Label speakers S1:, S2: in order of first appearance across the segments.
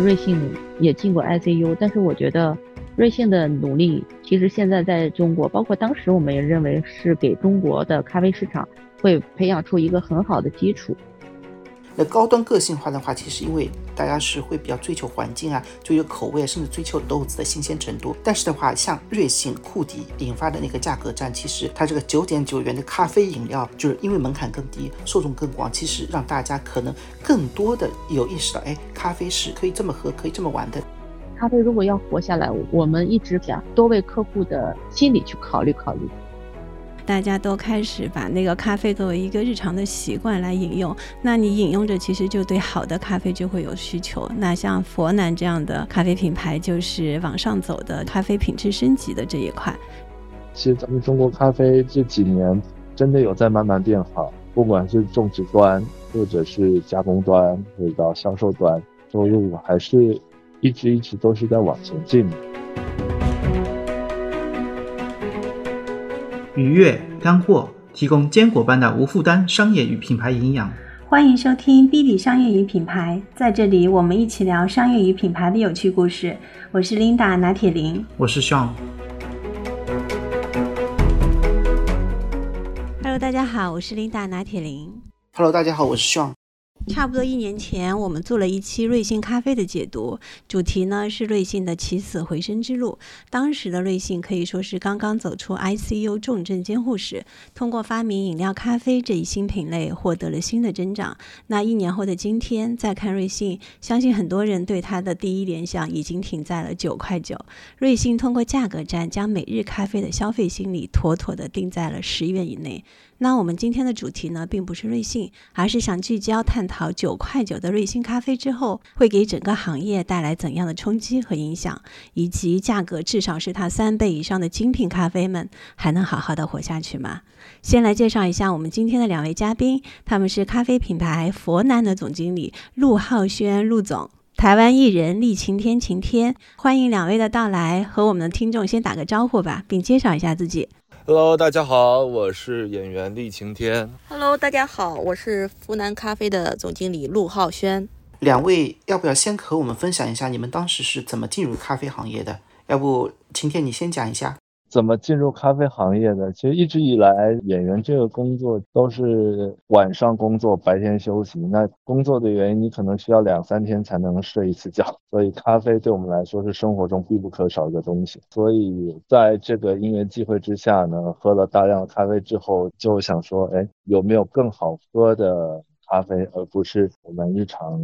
S1: 瑞幸也进过 ICU，但是我觉得瑞幸的努力，其实现在在中国，包括当时我们也认为是给中国的咖啡市场会培养出一个很好的基础。
S2: 那高端个性化的话，其实因为大家是会比较追求环境啊，追求口味，甚至追求豆子的新鲜程度。但是的话，像瑞幸、库迪引发的那个价格战，其实它这个九点九元的咖啡饮料，就是因为门槛更低，受众更广，其实让大家可能更多的有意识到，哎，咖啡是可以这么喝，可以这么玩的。
S1: 咖啡如果要活下来，我们一直想多为客户的心理去考虑考虑。
S3: 大家都开始把那个咖啡作为一个日常的习惯来饮用，那你饮用着，其实就对好的咖啡就会有需求。那像佛南这样的咖啡品牌，就是往上走的咖啡品质升级的这一块。
S4: 其实咱们中国咖啡这几年真的有在慢慢变好，不管是种植端，或者是加工端，或者到销售端，收入还是一直一直都是在往前进。
S5: 愉悦干货，提供坚果般的无负担商业与品牌营养。
S6: 欢迎收听 B B 商业与品牌，在这里我们一起聊商业与品牌的有趣故事。我是 Linda 拿铁林，
S5: 我是 Sean。
S3: Hello，大家好，我是 Linda 拿铁林。
S2: Hello，大家好，我是 Sean。
S3: 差不多一年前，我们做了一期瑞幸咖啡的解读，主题呢是瑞幸的起死回生之路。当时的瑞幸可以说是刚刚走出 ICU 重症监护室，通过发明饮料咖啡这一新品类，获得了新的增长。那一年后的今天，再看瑞幸，相信很多人对它的第一联想已经停在了九块九。瑞幸通过价格战，将每日咖啡的消费心理妥妥的定在了十元以内。那我们今天的主题呢，并不是瑞幸，而是想聚焦探讨九块九的瑞幸咖啡之后，会给整个行业带来怎样的冲击和影响，以及价格至少是它三倍以上的精品咖啡们还能好好的活下去吗？先来介绍一下我们今天的两位嘉宾，他们是咖啡品牌佛南的总经理陆浩轩陆总，台湾艺人厉晴天晴天，欢迎两位的到来，和我们的听众先打个招呼吧，并介绍一下自己。
S7: Hello，大家好，我是演员厉晴天。
S8: Hello，大家好，我是湖南咖啡的总经理陆浩轩。
S2: 两位要不要先和我们分享一下你们当时是怎么进入咖啡行业的？要不晴天你先讲一下。
S4: 怎么进入咖啡行业的？其实一直以来，演员这个工作都是晚上工作，白天休息。那工作的原因，你可能需要两三天才能睡一次觉。所以，咖啡对我们来说是生活中必不可少的东西。所以，在这个因缘际会之下呢，喝了大量的咖啡之后，就想说，哎，有没有更好喝的咖啡，而不是我们日常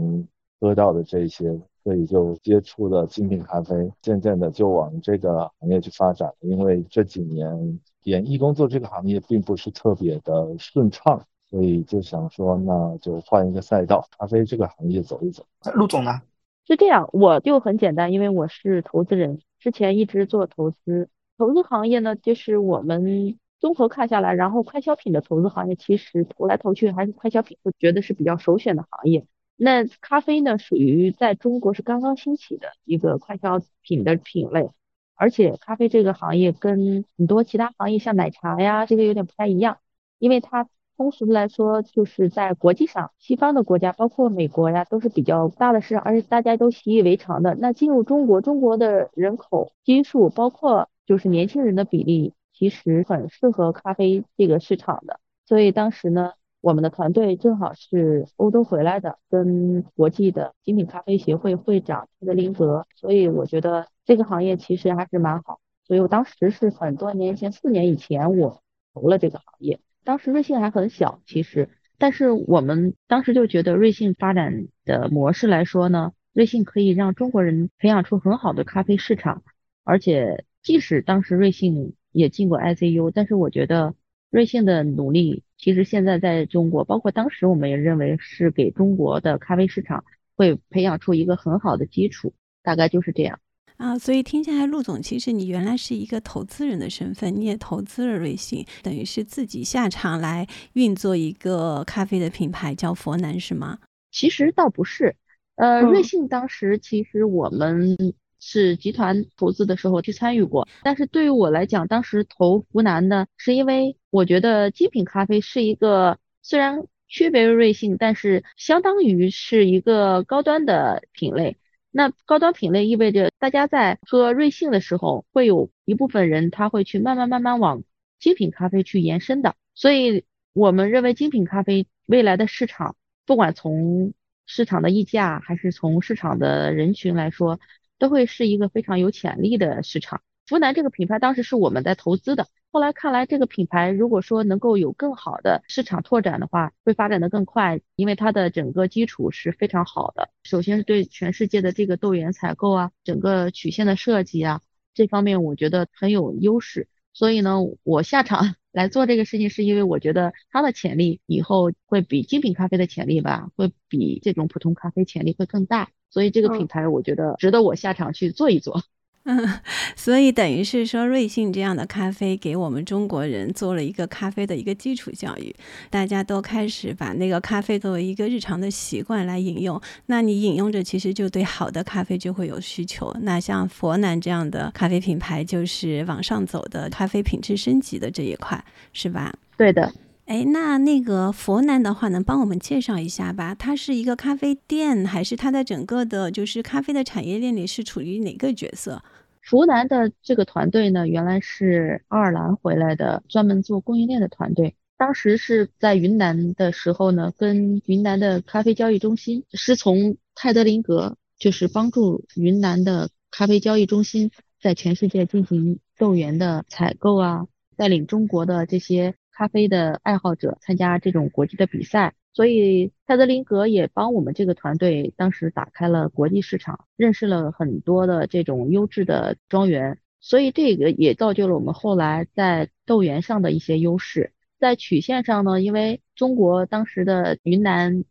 S4: 喝到的这些？所以就接触了精品咖啡，渐渐的就往这个行业去发展。因为这几年演艺工作这个行业并不是特别的顺畅，所以就想说，那就换一个赛道，咖啡这个行业走一走。
S2: 陆总呢？
S1: 是这样，我就很简单，因为我是投资人，之前一直做投资。投资行业呢，就是我们综合看下来，然后快消品的投资行业，其实投来投去还是快消品，我觉得是比较首选的行业。那咖啡呢，属于在中国是刚刚兴起的一个快消品的品类，而且咖啡这个行业跟很多其他行业，像奶茶呀，这个有点不太一样，因为它通俗的来说，就是在国际上，西方的国家，包括美国呀，都是比较大的市场，而且大家都习以为常的。那进入中国，中国的人口基数，包括就是年轻人的比例，其实很适合咖啡这个市场的，所以当时呢。我们的团队正好是欧洲回来的，跟国际的精品咖啡协会会长特德林格，所以我觉得这个行业其实还是蛮好。所以我当时是很多年前，四年以前我投了这个行业，当时瑞幸还很小，其实，但是我们当时就觉得瑞幸发展的模式来说呢，瑞幸可以让中国人培养出很好的咖啡市场，而且即使当时瑞幸也进过 ICU，但是我觉得瑞幸的努力。其实现在在中国，包括当时我们也认为是给中国的咖啡市场会培养出一个很好的基础，大概就是这样
S3: 啊。所以听下来，陆总，其实你原来是一个投资人的身份，你也投资了瑞幸，等于是自己下场来运作一个咖啡的品牌，叫佛南，是吗？
S1: 其实倒不是，呃，瑞幸当时其实我们。是集团投资的时候去参与过，但是对于我来讲，当时投湖南呢，是因为我觉得精品咖啡是一个虽然区别于瑞幸，但是相当于是一个高端的品类。那高端品类意味着大家在喝瑞幸的时候，会有一部分人他会去慢慢慢慢往精品咖啡去延伸的。所以我们认为精品咖啡未来的市场，不管从市场的溢价还是从市场的人群来说，都会是一个非常有潜力的市场。福南这个品牌当时是我们在投资的，后来看来这个品牌如果说能够有更好的市场拓展的话，会发展的更快，因为它的整个基础是非常好的。首先是对全世界的这个豆源采购啊，整个曲线的设计啊，这方面我觉得很有优势。所以呢，我下场 来做这个事情，是因为我觉得它的潜力以后会比精品咖啡的潜力吧，会比这种普通咖啡潜力会更大。所以这个品牌我觉得值得我下场去做一做。
S3: 嗯，所以等于是说，瑞幸这样的咖啡给我们中国人做了一个咖啡的一个基础教育，大家都开始把那个咖啡作为一个日常的习惯来饮用。那你饮用着，其实就对好的咖啡就会有需求。那像佛南这样的咖啡品牌，就是往上走的咖啡品质升级的这一块，是吧？
S1: 对的。
S3: 哎，那那个佛南的话，能帮我们介绍一下吧？它是一个咖啡店，还是它在整个的，就是咖啡的产业链里是处于哪个角色？
S1: 佛南的这个团队呢，原来是爱尔兰回来的，专门做供应链的团队。当时是在云南的时候呢，跟云南的咖啡交易中心，是从泰德林格，就是帮助云南的咖啡交易中心在全世界进行豆源的采购啊，带领中国的这些。咖啡的爱好者参加这种国际的比赛，所以泰德林格也帮我们这个团队当时打开了国际市场，认识了很多的这种优质的庄园，所以这个也造就了我们后来在豆源上的一些优势。在曲线上呢，因为中国当时的云南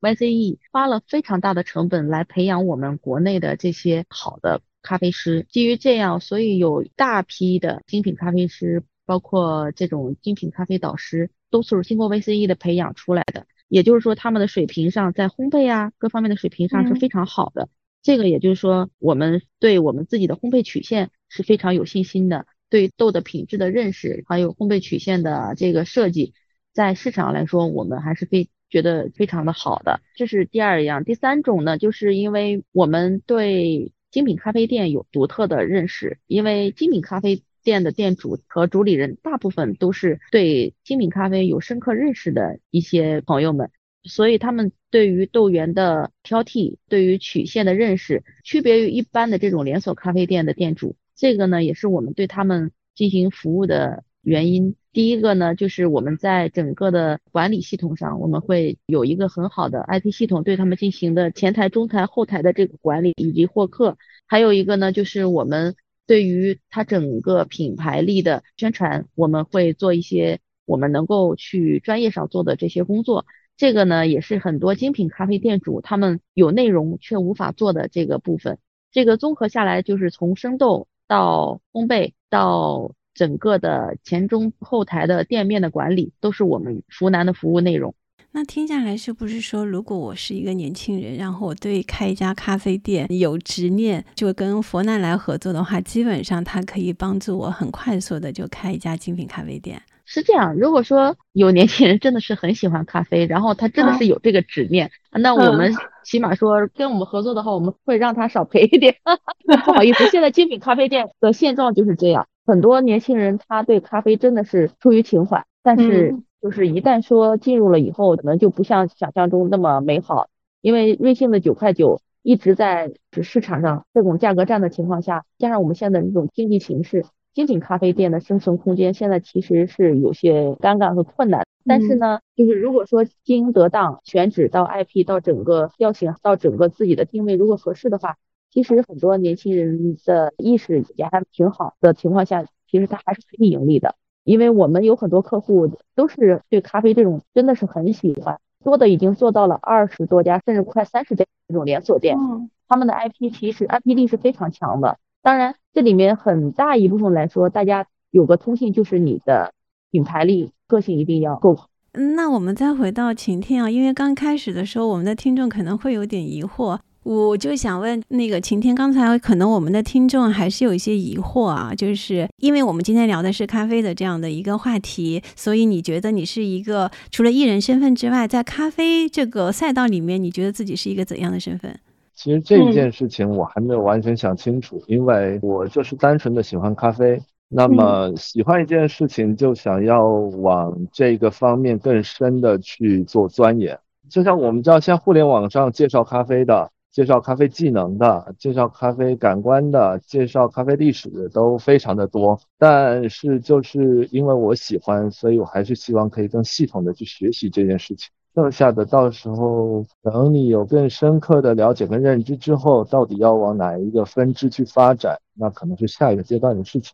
S1: YCE 花了非常大的成本来培养我们国内的这些好的咖啡师，基于这样，所以有大批的精品咖啡师。包括这种精品咖啡导师，都是经过 VCE 的培养出来的。也就是说，他们的水平上，在烘焙啊各方面的水平上是非常好的。这个也就是说，我们对我们自己的烘焙曲线是非常有信心的。对豆的品质的认识，还有烘焙曲线的这个设计，在市场来说，我们还是非觉得非常的好的。这是第二样。第三种呢，就是因为我们对精品咖啡店有独特的认识，因为精品咖啡。店的店主和主理人大部分都是对精品咖啡有深刻认识的一些朋友们，所以他们对于豆源的挑剔，对于曲线的认识，区别于一般的这种连锁咖啡店的店主。这个呢，也是我们对他们进行服务的原因。第一个呢，就是我们在整个的管理系统上，我们会有一个很好的 IT 系统，对他们进行的前台、中台、后台的这个管理以及获客。还有一个呢，就是我们。对于它整个品牌力的宣传，我们会做一些我们能够去专业上做的这些工作。这个呢，也是很多精品咖啡店主他们有内容却无法做的这个部分。这个综合下来，就是从生豆到烘焙到整个的前中后台的店面的管理，都是我们湖南的服务内容。
S3: 那听下来是不是说，如果我是一个年轻人，然后我对开一家咖啡店有执念，就跟佛南来合作的话，基本上他可以帮助我很快速的就开一家精品咖啡店。
S1: 是这样，如果说有年轻人真的是很喜欢咖啡，然后他真的是有这个执念，那我们起码说跟我们合作的话，我们会让他少赔一点。不好意思，现在精品咖啡店的现状就是这样，很多年轻人他对咖啡真的是出于情怀，但是。就是一旦说进入了以后，可能就不像想象中那么美好，因为瑞幸的九块九一直在市场上这种价格战的情况下，加上我们现在这种经济形势，精品咖啡店的生存空间现在其实是有些尴尬和困难。但是呢，就是如果说经营得当，选址到 IP 到整个调性到整个自己的定位如果合适的话，其实很多年轻人的意识也还挺好的情况下，其实他还是可以盈利的。因为我们有很多客户都是对咖啡这种真的是很喜欢，多的已经做到了二十多家，甚至快三十家这种连锁店。嗯，他们的 IP 其实 IP 力是非常强的。当然，这里面很大一部分来说，大家有个通信就是你的品牌力、个性一定要够。
S3: 嗯，那我们再回到晴天啊，因为刚开始的时候，我们的听众可能会有点疑惑。我就想问那个晴天，刚才可能我们的听众还是有一些疑惑啊，就是因为我们今天聊的是咖啡的这样的一个话题，所以你觉得你是一个除了艺人身份之外，在咖啡这个赛道里面，你觉得自己是一个怎样的身份？
S4: 其实这件事情我还没有完全想清楚，因为我就是单纯的喜欢咖啡。那么喜欢一件事情，就想要往这个方面更深的去做钻研。就像我们知道，现在互联网上介绍咖啡的、介绍咖啡技能的、介绍咖啡感官的、介绍咖啡历史的都非常的多。但是就是因为我喜欢，所以我还是希望可以更系统的去学习这件事情。剩下的到时候等你有更深刻的了解跟认知之后，到底要往哪一个分支去发展，那可能是下一个阶段的事情。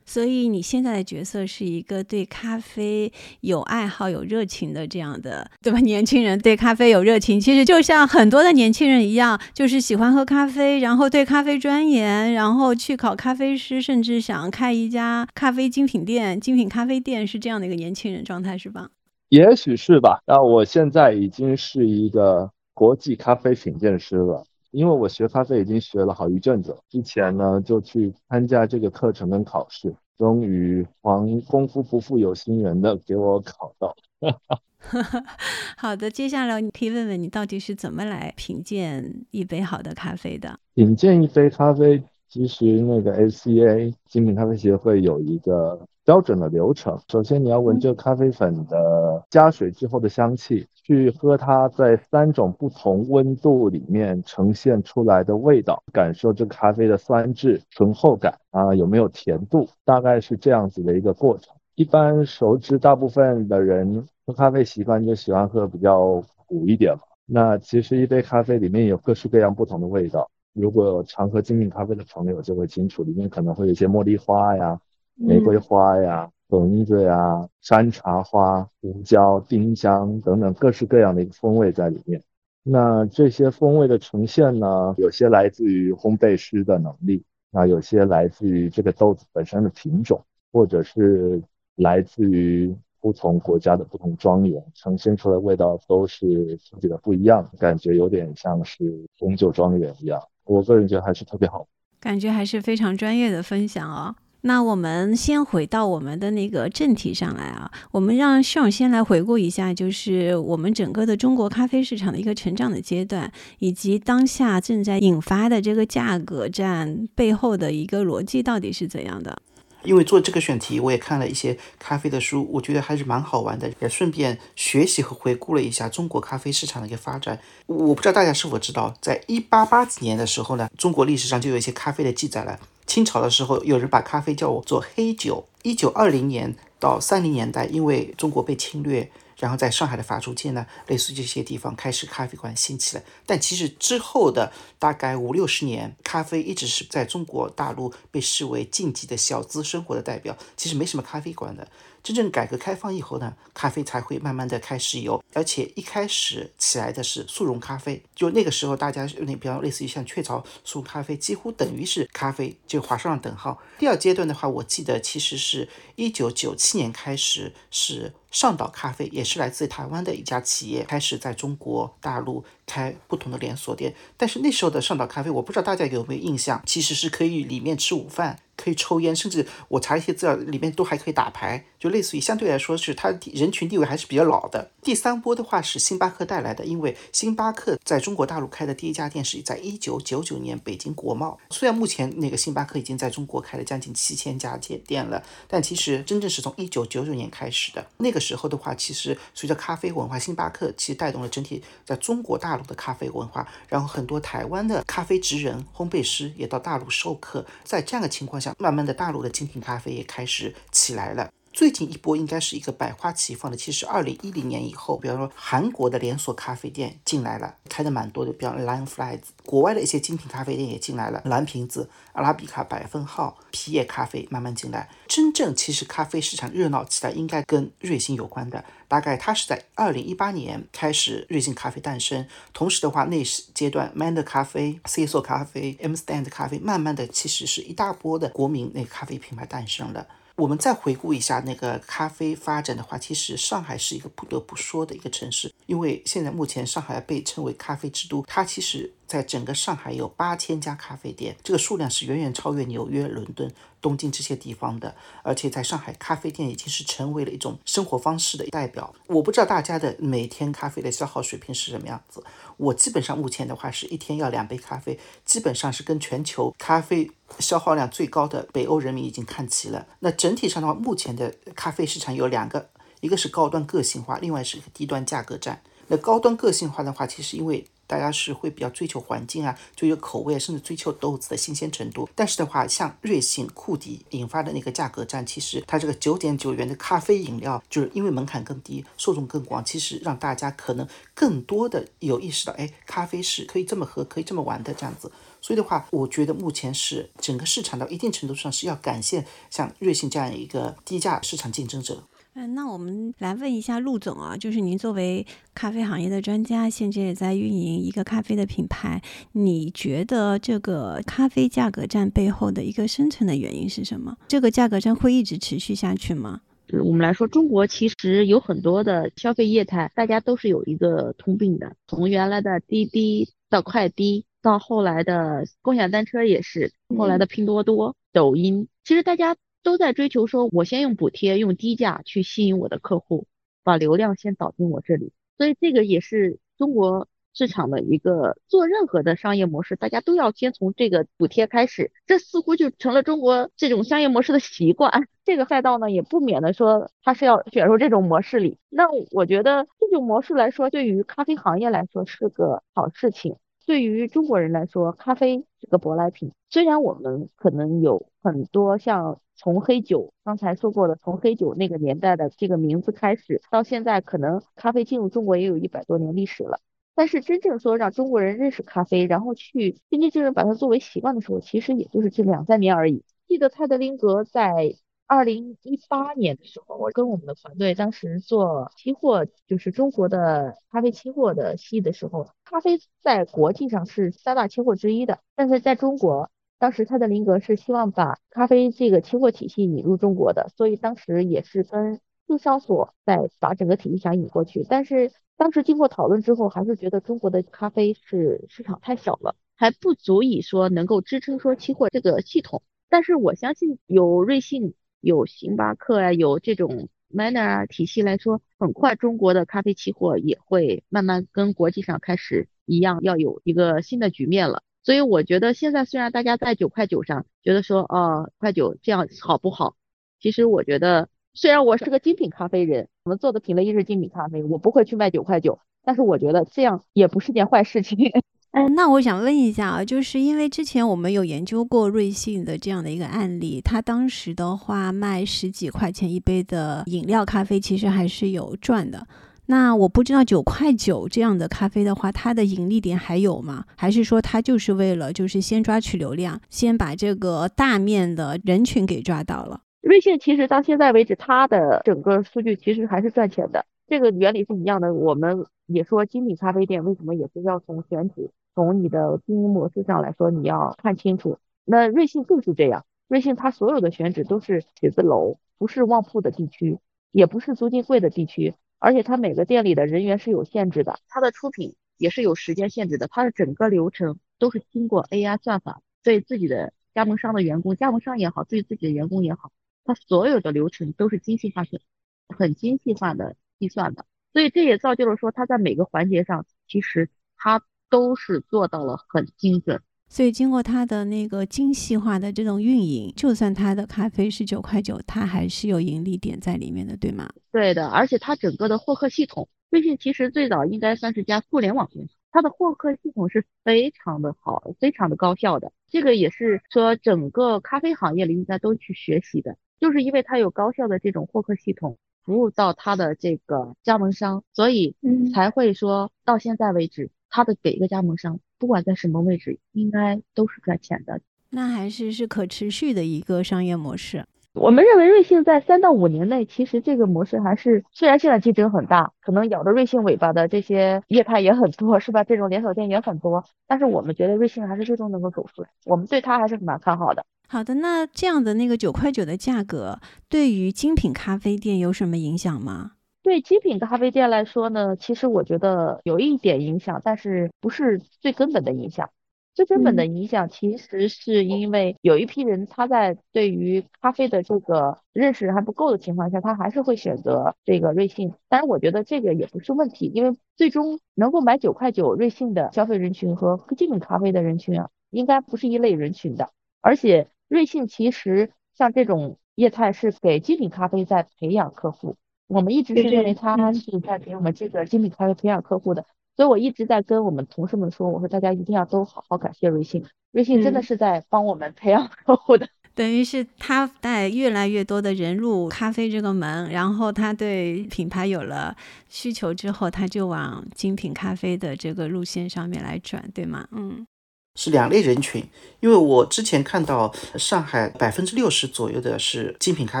S3: 所以你现在的角色是一个对咖啡有爱好、有热情的这样的，对吧？年轻人对咖啡有热情，其实就像很多的年轻人一样，就是喜欢喝咖啡，然后对咖啡钻研，然后去考咖啡师，甚至想开一家咖啡精品店、精品咖啡店，是这样的一个年轻人状态，是吧？
S4: 也许是吧。那我现在已经是一个国际咖啡品鉴师了。因为我学咖啡已经学了好一阵子，之前呢就去参加这个课程跟考试，终于黄功夫不负有心人的给我考到。
S3: 好的，接下来你可以问问你到底是怎么来品鉴一杯好的咖啡的？
S4: 品鉴一杯咖啡，其实那个 ACA 精品咖啡协会有一个标准的流程。首先你要闻这咖啡粉的加水之后的香气。去喝它在三种不同温度里面呈现出来的味道，感受这咖啡的酸质、醇厚感啊，有没有甜度，大概是这样子的一个过程。一般熟知大部分的人喝咖啡习惯就喜欢喝比较苦一点嘛。那其实一杯咖啡里面有各式各样不同的味道。如果常喝精品咖啡的朋友就会清楚，里面可能会有一些茉莉花呀、玫瑰花呀。橙子呀、山茶花、胡椒、丁香等等各式各样的一个风味在里面。那这些风味的呈现呢，有些来自于烘焙师的能力，那有些来自于这个豆子本身的品种，或者是来自于不同国家的不同庄园，呈现出来味道都是自己的不一样，感觉有点像是红酒庄园一样。我个人觉得还是特别好，
S3: 感觉还是非常专业的分享哦。那我们先回到我们的那个正题上来啊，我们让尚先来回顾一下，就是我们整个的中国咖啡市场的一个成长的阶段，以及当下正在引发的这个价格战背后的一个逻辑到底是怎样的？
S2: 因为做这个选题，我也看了一些咖啡的书，我觉得还是蛮好玩的，也顺便学习和回顾了一下中国咖啡市场的一个发展。我不知道大家是否知道，在一八八几年的时候呢，中国历史上就有一些咖啡的记载了。清朝的时候，有人把咖啡叫我做黑酒。一九二零年到三零年代，因为中国被侵略，然后在上海的法租界呢，类似这些地方开始咖啡馆兴起了。但其实之后的大概五六十年，咖啡一直是在中国大陆被视为禁忌的小资生活的代表，其实没什么咖啡馆的。真正改革开放以后呢，咖啡才会慢慢的开始有，而且一开始起来的是速溶咖啡，就那个时候大家那比较类似于像雀巢速溶咖啡，几乎等于是咖啡，就划上了等号。第二阶段的话，我记得其实是一九九七年开始是上岛咖啡，也是来自台湾的一家企业，开始在中国大陆开不同的连锁店。但是那时候的上岛咖啡，我不知道大家有没有印象，其实是可以里面吃午饭。可以抽烟，甚至我查一些资料，里面都还可以打牌，就类似于相对来说是它人群地位还是比较老的。第三波的话是星巴克带来的，因为星巴克在中国大陆开的第一家店是在一九九九年北京国贸。虽然目前那个星巴克已经在中国开了将近七千家店店了，但其实真正是从一九九九年开始的。那个时候的话，其实随着咖啡文化，星巴克其实带动了整体在中国大大陆的咖啡文化，然后很多台湾的咖啡职人、烘焙师也到大陆授课，在这样的情况下。慢慢的，大陆的精品咖啡也开始起来了。最近一波应该是一个百花齐放的，其实二零一零年以后，比方说韩国的连锁咖啡店进来了，开的蛮多的，比方 Line Flies，国外的一些精品咖啡店也进来了，蓝瓶子、阿拉比卡百分号、皮叶咖啡慢慢进来。真正其实咖啡市场热闹起来，应该跟瑞幸有关的，大概它是在二零一八年开始瑞幸咖啡诞生，同时的话，那时阶段 m a n d 咖啡、C 座咖啡、M Stand 咖啡，慢慢的其实是一大波的国民那个咖啡品牌诞生了。我们再回顾一下那个咖啡发展的话，其实上海是一个不得不说的一个城市，因为现在目前上海被称为咖啡之都，它其实。在整个上海有八千家咖啡店，这个数量是远远超越纽约、伦敦、东京这些地方的。而且在上海，咖啡店已经是成为了一种生活方式的代表。我不知道大家的每天咖啡的消耗水平是什么样子。我基本上目前的话是一天要两杯咖啡，基本上是跟全球咖啡消耗量最高的北欧人民已经看齐了。那整体上的话，目前的咖啡市场有两个，一个是高端个性化，另外是一个低端价格战。那高端个性化的话，其实因为大家是会比较追求环境啊，追求口味，甚至追求豆子的新鲜程度。但是的话，像瑞幸、库迪引发的那个价格战，其实它这个九点九元的咖啡饮料，就是因为门槛更低，受众更广，其实让大家可能更多的有意识到，哎，咖啡是可以这么喝，可以这么玩的这样子。所以的话，我觉得目前是整个市场到一定程度上是要感谢像瑞幸这样一个低价市场竞争者。
S3: 嗯，那我们来问一下陆总啊，就是您作为咖啡行业的专家，现在也在运营一个咖啡的品牌，你觉得这个咖啡价格战背后的一个深层的原因是什么？这个价格战会一直持续下去吗？
S1: 对我们来说，中国其实有很多的消费业态，大家都是有一个通病的，从原来的滴滴到快滴，到后来的共享单车也是，后来的拼多多、抖音，其实大家。都在追求说，我先用补贴、用低价去吸引我的客户，把流量先导进我这里。所以这个也是中国市场的一个做任何的商业模式，大家都要先从这个补贴开始。这似乎就成了中国这种商业模式的习惯。这个赛道呢，也不免的说，它是要卷入这种模式里。那我觉得这种模式来说，对于咖啡行业来说是个好事情。对于中国人来说，咖啡是个舶来品。虽然我们可能有很多像从黑酒刚才说过的，从黑酒那个年代的这个名字开始，到现在可能咖啡进入中国也有一百多年历史了。但是真正说让中国人认识咖啡，然后去真真正正把它作为习惯的时候，其实也就是这两三年而已。记得泰德林格在。二零一八年的时候，我跟我们的团队当时做期货，就是中国的咖啡期货的系的时候，咖啡在国际上是三大期货之一的，但是在中国，当时他的林格是希望把咖啡这个期货体系引入中国的，所以当时也是跟经销所在把整个体系想引过去，但是当时经过讨论之后，还是觉得中国的咖啡是市场太小了，还不足以说能够支撑说期货这个系统，但是我相信有瑞幸。有星巴克啊，有这种 Manner 啊体系来说，很快中国的咖啡期货也会慢慢跟国际上开始一样，要有一个新的局面了。所以我觉得现在虽然大家在九块九上觉得说，哦，块九这样好不好？其实我觉得，虽然我是个精品咖啡人，我们做的品类也是精品咖啡，我不会去卖九块九，但是我觉得这样也不是件坏事情。
S3: 哎，那我想问一下啊，就是因为之前我们有研究过瑞幸的这样的一个案例，它当时的话卖十几块钱一杯的饮料咖啡，其实还是有赚的。那我不知道九块九这样的咖啡的话，它的盈利点还有吗？还是说它就是为了就是先抓取流量，先把这个大面的人群给抓到了？
S1: 瑞幸其实到现在为止，它的整个数据其实还是赚钱的，这个原理是一样的。我们也说精品咖啡店为什么也是要从选址。从你的经营模式上来说，你要看清楚。那瑞幸就是这样，瑞幸它所有的选址都是写字楼，不是旺铺的地区，也不是租金贵的地区，而且它每个店里的人员是有限制的，它的出品也是有时间限制的，它的整个流程都是经过 AI 算法对自己的加盟商的员工，加盟商也好，对自己的员工也好，它所有的流程都是精细化的，很精细化的计算的，所以这也造就了说它在每个环节上其实它。都是做到了很精准，
S3: 所以经过它的那个精细化的这种运营，就算它的咖啡是九块九，它还是有盈利点在里面的，对吗？
S1: 对的，而且它整个的获客系统，微信其实最早应该算是家互联网公司，它的获客系统是非常的好，非常的高效的。这个也是说整个咖啡行业里应该都去学习的，就是因为它有高效的这种获客系统，服务到它的这个加盟商，所以才会说到现在为止。他的给一个加盟商，不管在什么位置，应该都是赚钱的。
S3: 那还是是可持续的一个商业模式。
S1: 我们认为瑞幸在三到五年内，其实这个模式还是虽然现在竞争很大，可能咬着瑞幸尾巴的这些业态也很多，是吧？这种连锁店也很多，但是我们觉得瑞幸还是最终能够走出来。我们对它还是蛮看好的。
S3: 好的，那这样的那个九块九的价格，对于精品咖啡店有什么影响吗？
S1: 对精品咖啡店来说呢，其实我觉得有一点影响，但是不是最根本的影响。最根本的影响其实是因为有一批人他在对于咖啡的这个认识还不够的情况下，他还是会选择这个瑞幸。当然，我觉得这个也不是问题，因为最终能够买九块九瑞幸的消费人群和精品咖啡的人群啊，应该不是一类人群的。而且瑞幸其实像这种业态是给精品咖啡在培养客户，我们一直是认为他是在给我们这个精品咖啡培养客户的。所以我一直在跟我们同事们说，我说大家一定要都好好感谢瑞幸，瑞幸真的是在帮我们培养客户的。
S3: 等于是他带越来越多的人入咖啡这个门，然后他对品牌有了需求之后，他就往精品咖啡的这个路线上面来转，对吗？嗯。
S2: 是两类人群，因为我之前看到上海百分之六十左右的是精品咖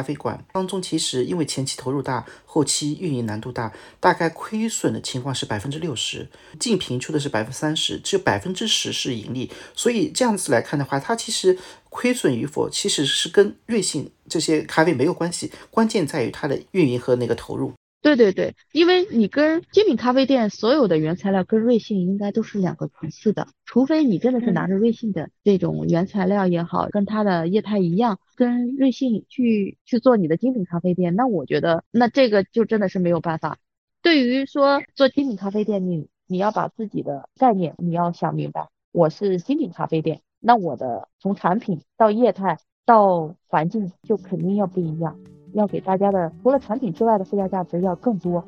S2: 啡馆，当中其实因为前期投入大，后期运营难度大，大概亏损的情况是百分之六十，净平出的是百分之三十，只有百分之十是盈利。所以这样子来看的话，它其实亏损与否其实是跟瑞幸这些咖啡没有关系，关键在于它的运营和那个投入。
S1: 对对对，因为你跟精品咖啡店所有的原材料跟瑞幸应该都是两个层次的，除非你真的是拿着瑞幸的这种原材料也好，跟它的业态一样，跟瑞幸去去做你的精品咖啡店，那我觉得那这个就真的是没有办法。对于说做精品咖啡店，你你要把自己的概念你要想明白，我是精品咖啡店，那我的从产品到业态到环境就肯定要不一样。要给大家的除了产品之外的附加价值要更多。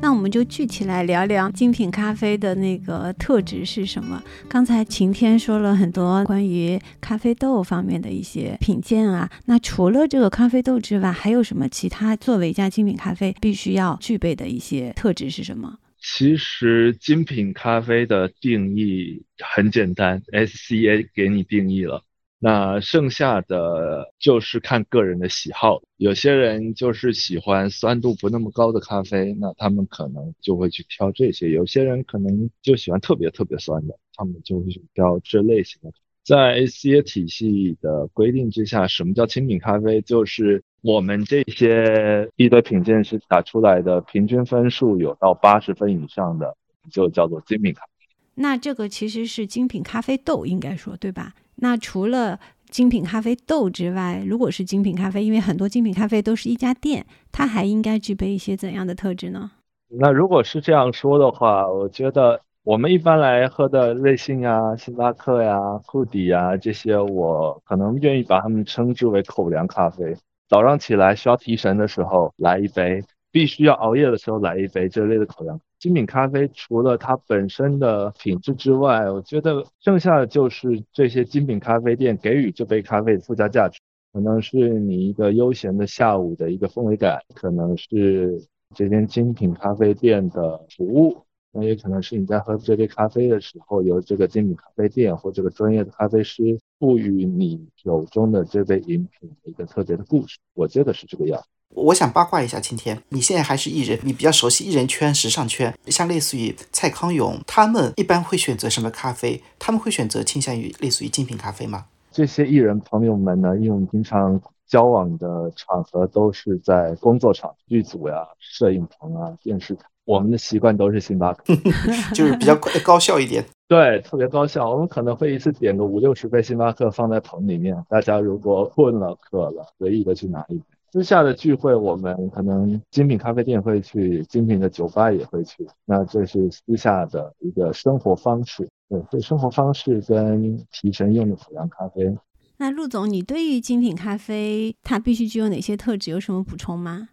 S3: 那我们就具体来聊聊精品咖啡的那个特质是什么。刚才晴天说了很多关于咖啡豆方面的一些品鉴啊，那除了这个咖啡豆之外，还有什么其他作为一家精品咖啡必须要具备的一些特质是什么？
S4: 其实精品咖啡的定义很简单，SCA 给你定义了，那剩下的就是看个人的喜好。有些人就是喜欢酸度不那么高的咖啡，那他们可能就会去挑这些；有些人可能就喜欢特别特别酸的，他们就会去挑这类型的。在 ACA 体系的规定之下，什么叫精品咖啡？就是我们这些一堆品鉴师打出来的平均分数有到八十分以上的，就叫做精品咖啡。
S3: 那这个其实是精品咖啡豆，应该说对吧？那除了精品咖啡豆之外，如果是精品咖啡，因为很多精品咖啡都是一家店，它还应该具备一些怎样的特质呢？
S4: 那如果是这样说的话，我觉得。我们一般来喝的瑞幸啊、星巴克呀、库迪呀这些，我可能愿意把它们称之为口粮咖啡。早上起来需要提神的时候来一杯，必须要熬夜的时候来一杯这类的口粮。精品咖啡除了它本身的品质之外，我觉得剩下的就是这些精品咖啡店给予这杯咖啡的附加价值，可能是你一个悠闲的下午的一个氛围感，可能是这间精品咖啡店的服务。那也可能是你在喝这杯咖啡的时候，由这个精品咖啡店或这个专业的咖啡师赋予你手中的这杯饮品一个特别的故事。我觉得是这个样。
S2: 我想八卦一下，今天你现在还是艺人，你比较熟悉艺人圈、时尚圈，像类似于蔡康永，他们一般会选择什么咖啡？他们会选择倾向于类似于精品咖啡吗？
S4: 这些艺人朋友们呢，因为我们经常交往的场合都是在工作场、剧组呀、摄影棚啊、电视台。我们的习惯都是星巴克，
S2: 就是比较高效一点。
S4: 对，特别高效。我们可能会一次点个五六十杯星巴克放在棚里面，大家如果困了、渴了，随意的去拿一杯。私下的聚会，我们可能精品咖啡店会去，精品的酒吧也会去。那这是私下的一个生活方式。对，这生活方式跟提神用的普粮咖啡。
S3: 那陆总，你对于精品咖啡它必须具有哪些特质，有什么补充吗？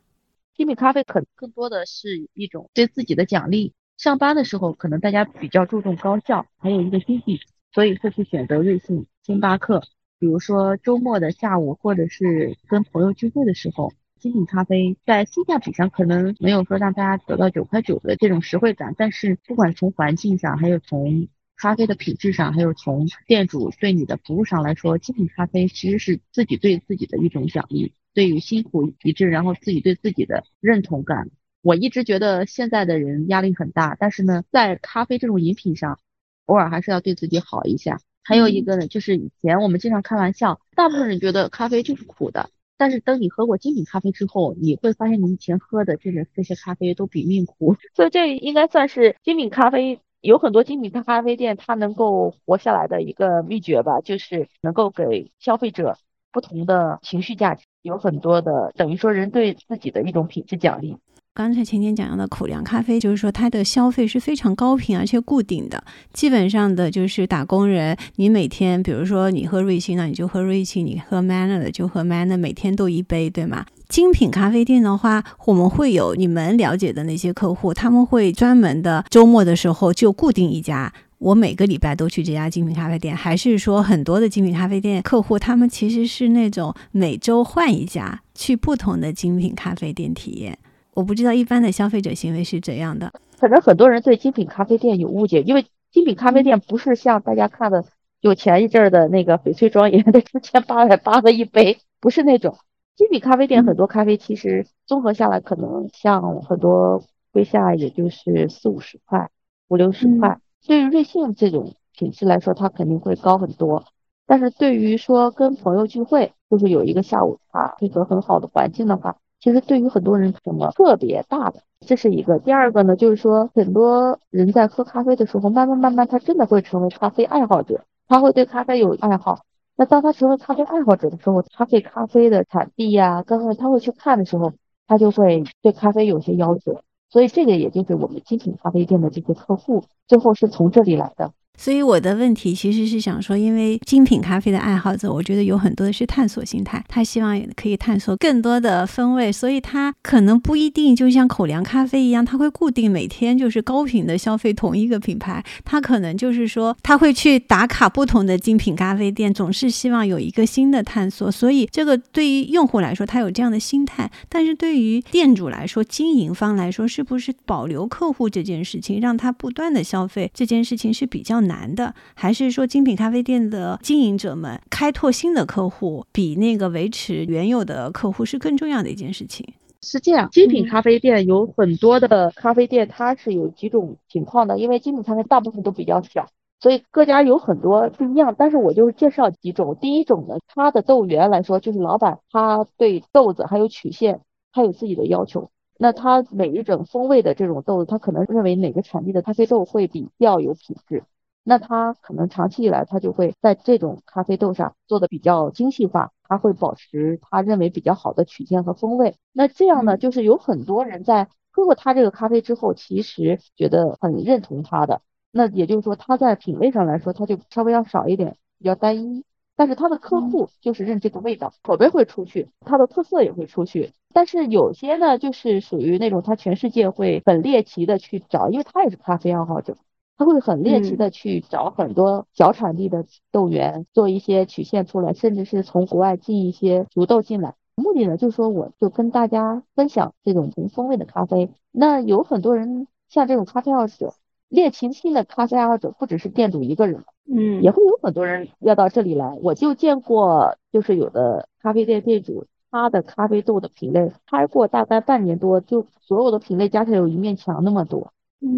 S1: 精品咖啡可更多的是一种对自己的奖励。上班的时候，可能大家比较注重高效，还有一个经济，所以会去选择瑞幸、星巴克。比如说周末的下午，或者是跟朋友聚会的时候，精品咖啡在性价比上可能没有说让大家得到九块九的这种实惠感，但是不管从环境上，还有从咖啡的品质上，还有从店主对你的服务上来说，精品咖啡其实是自己对自己的一种奖励。对于辛苦一致，然后自己对自己的认同感，我一直觉得现在的人压力很大，但是呢，在咖啡这种饮品上，偶尔还是要对自己好一下。还有一个呢，就是以前我们经常开玩笑，大部分人觉得咖啡就是苦的，但是等你喝过精品咖啡之后，你会发现你以前喝的这个这些咖啡都比命苦，所以这应该算是精品咖啡有很多精品咖啡店它能够活下来的一个秘诀吧，就是能够给消费者不同的情绪价值，有很多的等于说人对自己的一种品质奖励。
S3: 刚才前天讲到的口粮咖啡，就是说它的消费是非常高频而且固定的，基本上的就是打工人，你每天比如说你喝瑞幸，那你就喝瑞幸；你喝 Manner 的就喝 Manner，每天都一杯，对吗？精品咖啡店的话，我们会有你们了解的那些客户，他们会专门的周末的时候就固定一家。我每个礼拜都去这家精品咖啡店，还是说很多的精品咖啡店客户，他们其实是那种每周换一家，去不同的精品咖啡店体验。我不知道一般的消费者行为是怎样的。
S1: 可能很多人对精品咖啡店有误解，因为精品咖啡店不是像大家看的有前一阵儿的那个翡翠庄园的四千八百八的一杯，不是那种精品咖啡店。很多咖啡其实综合下来，可能像很多杯下也就是四五十块、五六十块。对于瑞幸这种品质来说，它肯定会高很多。但是对于说跟朋友聚会，就是有一个下午茶，配合很好的环境的话。其实对于很多人什么特别大的，这是一个。第二个呢，就是说很多人在喝咖啡的时候，慢慢慢慢，他真的会成为咖啡爱好者，他会对咖啡有爱好。那当他成为咖啡爱好者的时候，他对咖啡的产地呀，各方面他会去看的时候，他就会对咖啡有些要求。所以这个也就是我们精品咖啡店的这些客户，最后是从这里来的。
S3: 所以我的问题其实是想说，因为精品咖啡的爱好者，我觉得有很多的是探索心态，他希望可以探索更多的风味，所以他可能不一定就像口粮咖啡一样，他会固定每天就是高频的消费同一个品牌，他可能就是说他会去打卡不同的精品咖啡店，总是希望有一个新的探索。所以这个对于用户来说，他有这样的心态，但是对于店主来说，经营方来说，是不是保留客户这件事情，让他不断的消费这件事情是比较。难的，还是说精品咖啡店的经营者们开拓新的客户，比那个维持原有的客户是更重要的一件事情？
S1: 是这样，精品咖啡店有很多的咖啡店，它是有几种情况的，因为精品咖啡大部分都比较小，所以各家有很多不一样。但是我就介绍几种，第一种呢，它的豆源来说，就是老板他对豆子还有曲线，他有自己的要求。那他每一种风味的这种豆子，他可能认为哪个产地的咖啡豆会比较有品质。那他可能长期以来，他就会在这种咖啡豆上做的比较精细化，他会保持他认为比较好的曲线和风味。那这样呢，就是有很多人在喝过他这个咖啡之后，其实觉得很认同他的。那也就是说，他在品味上来说，他就稍微要少一点，比较单一。但是他的客户就是认这个味道，口碑会出去，他的特色也会出去。但是有些呢，就是属于那种他全世界会很猎奇的去找，因为他也是咖啡爱好者。他会很猎奇的去找很多小产地的豆源，做一些曲线出来，甚至是从国外进一些熟豆进来。目的呢，就是说我就跟大家分享这种同风味的咖啡。那有很多人像这种咖啡爱好者，猎奇心的咖啡爱好者不只是店主一个人，
S6: 嗯，
S1: 也会有很多人要到这里来。我就见过，就是有的咖啡店店主，他的咖啡豆的品类开过大概半年多，就所有的品类加起来有一面墙那么多。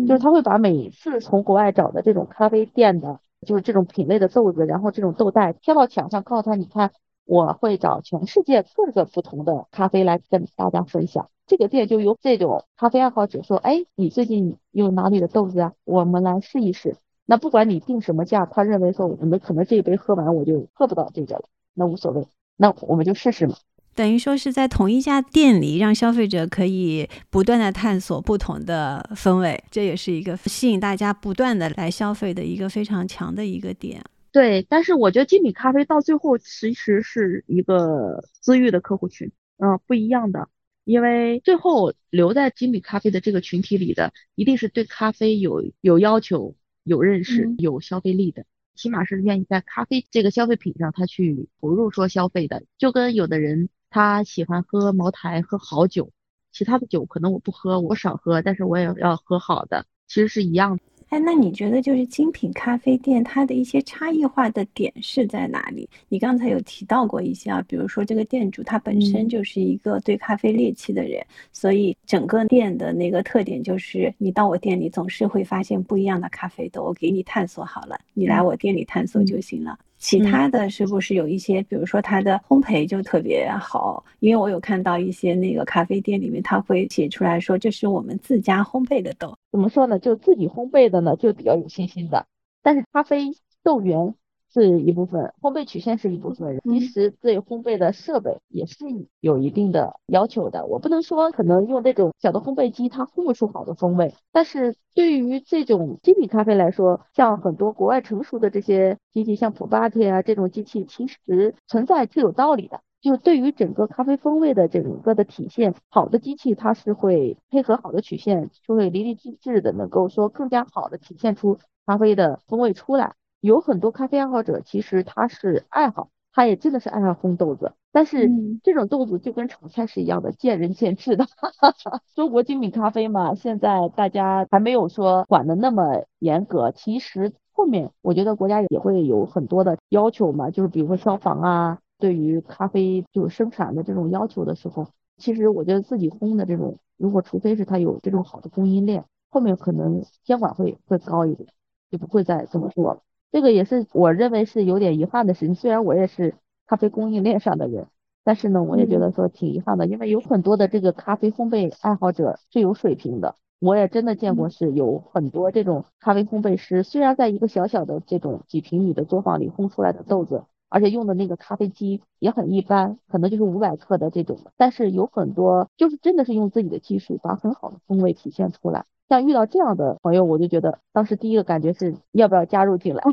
S1: 就是他会把每次从国外找的这种咖啡店的，就是这种品类的豆子，然后这种豆袋贴到墙上，告诉他，你看，我会找全世界各个不同的咖啡来跟大家分享。这个店就由这种咖啡爱好者说，哎，你最近有哪里的豆子啊？我们来试一试。那不管你定什么价，他认为说我们可能这一杯喝完我就喝不到这个了，那无所谓，那我们就试试嘛。
S3: 等于说是在同一家店里，让消费者可以不断的探索不同的风味，这也是一个吸引大家不断的来消费的一个非常强的一个点。
S1: 对，但是我觉得精品咖啡到最后其实是一个私域的客户群，嗯，不一样的，因为最后留在精品咖啡的这个群体里的，一定是对咖啡有有要求、有认识、有消费力的，起码是愿意在咖啡这个消费品上他去投入说消费的，就跟有的人。他喜欢喝茅台，喝好酒，其他的酒可能我不喝，我少喝，但是我也要喝好的，其实是一样的。
S6: 哎，那你觉得就是精品咖啡店它的一些差异化的点是在哪里？你刚才有提到过一些啊，比如说这个店主他本身就是一个对咖啡猎奇的人，所以整个店的那个特点就是你到我店里总是会发现不一样的咖啡豆，我给你探索好了，你来我店里探索就行了。其他的是不是有一些，比如说它的烘焙就特别好？因为我有看到一些那个咖啡店里面，他会写出来说这是我们自家烘焙的豆。
S1: 怎么说呢？就自己烘焙的呢，就比较有信心的。但是咖啡豆源。是一部分，烘焙曲线是一部分。其实对烘焙的设备也是有一定的要求的。我不能说可能用那种小的烘焙机它烘不出好的风味，但是对于这种精品咖啡来说，像很多国外成熟的这些机器，像普巴特啊这种机器，其实存在是有道理的。就对于整个咖啡风味的整个的体现，好的机器它是会配合好的曲线，就会淋漓尽致的能够说更加好的体现出咖啡的风味出来。有很多咖啡爱好者，其实他是爱好，他也真的是爱上烘豆子。但是这种豆子就跟炒菜是一样的，见仁见智的。中国精品咖啡嘛，现在大家还没有说管的那么严格。其实后面我觉得国家也会有很多的要求嘛，就是比如说消防啊，对于咖啡就是生产的这种要求的时候，其实我觉得自己烘的这种，如果除非是他有这种好的供应链，后面可能监管会会高一点，就不会再这么做了。这个也是我认为是有点遗憾的事情。虽然我也是咖啡供应链上的人，但是呢，我也觉得说挺遗憾的，因为有很多的这个咖啡烘焙爱好者是有水平的。我也真的见过是有很多这种咖啡烘焙师，虽然在一个小小的这种几平米的作坊里烘出来的豆子，而且用的那个咖啡机也很一般，可能就是五百克的这种，但是有很多就是真的是用自己的技术把很好的风味体现出来。像遇到这样的朋友，我就觉得当时第一个感觉是要不要加入进来，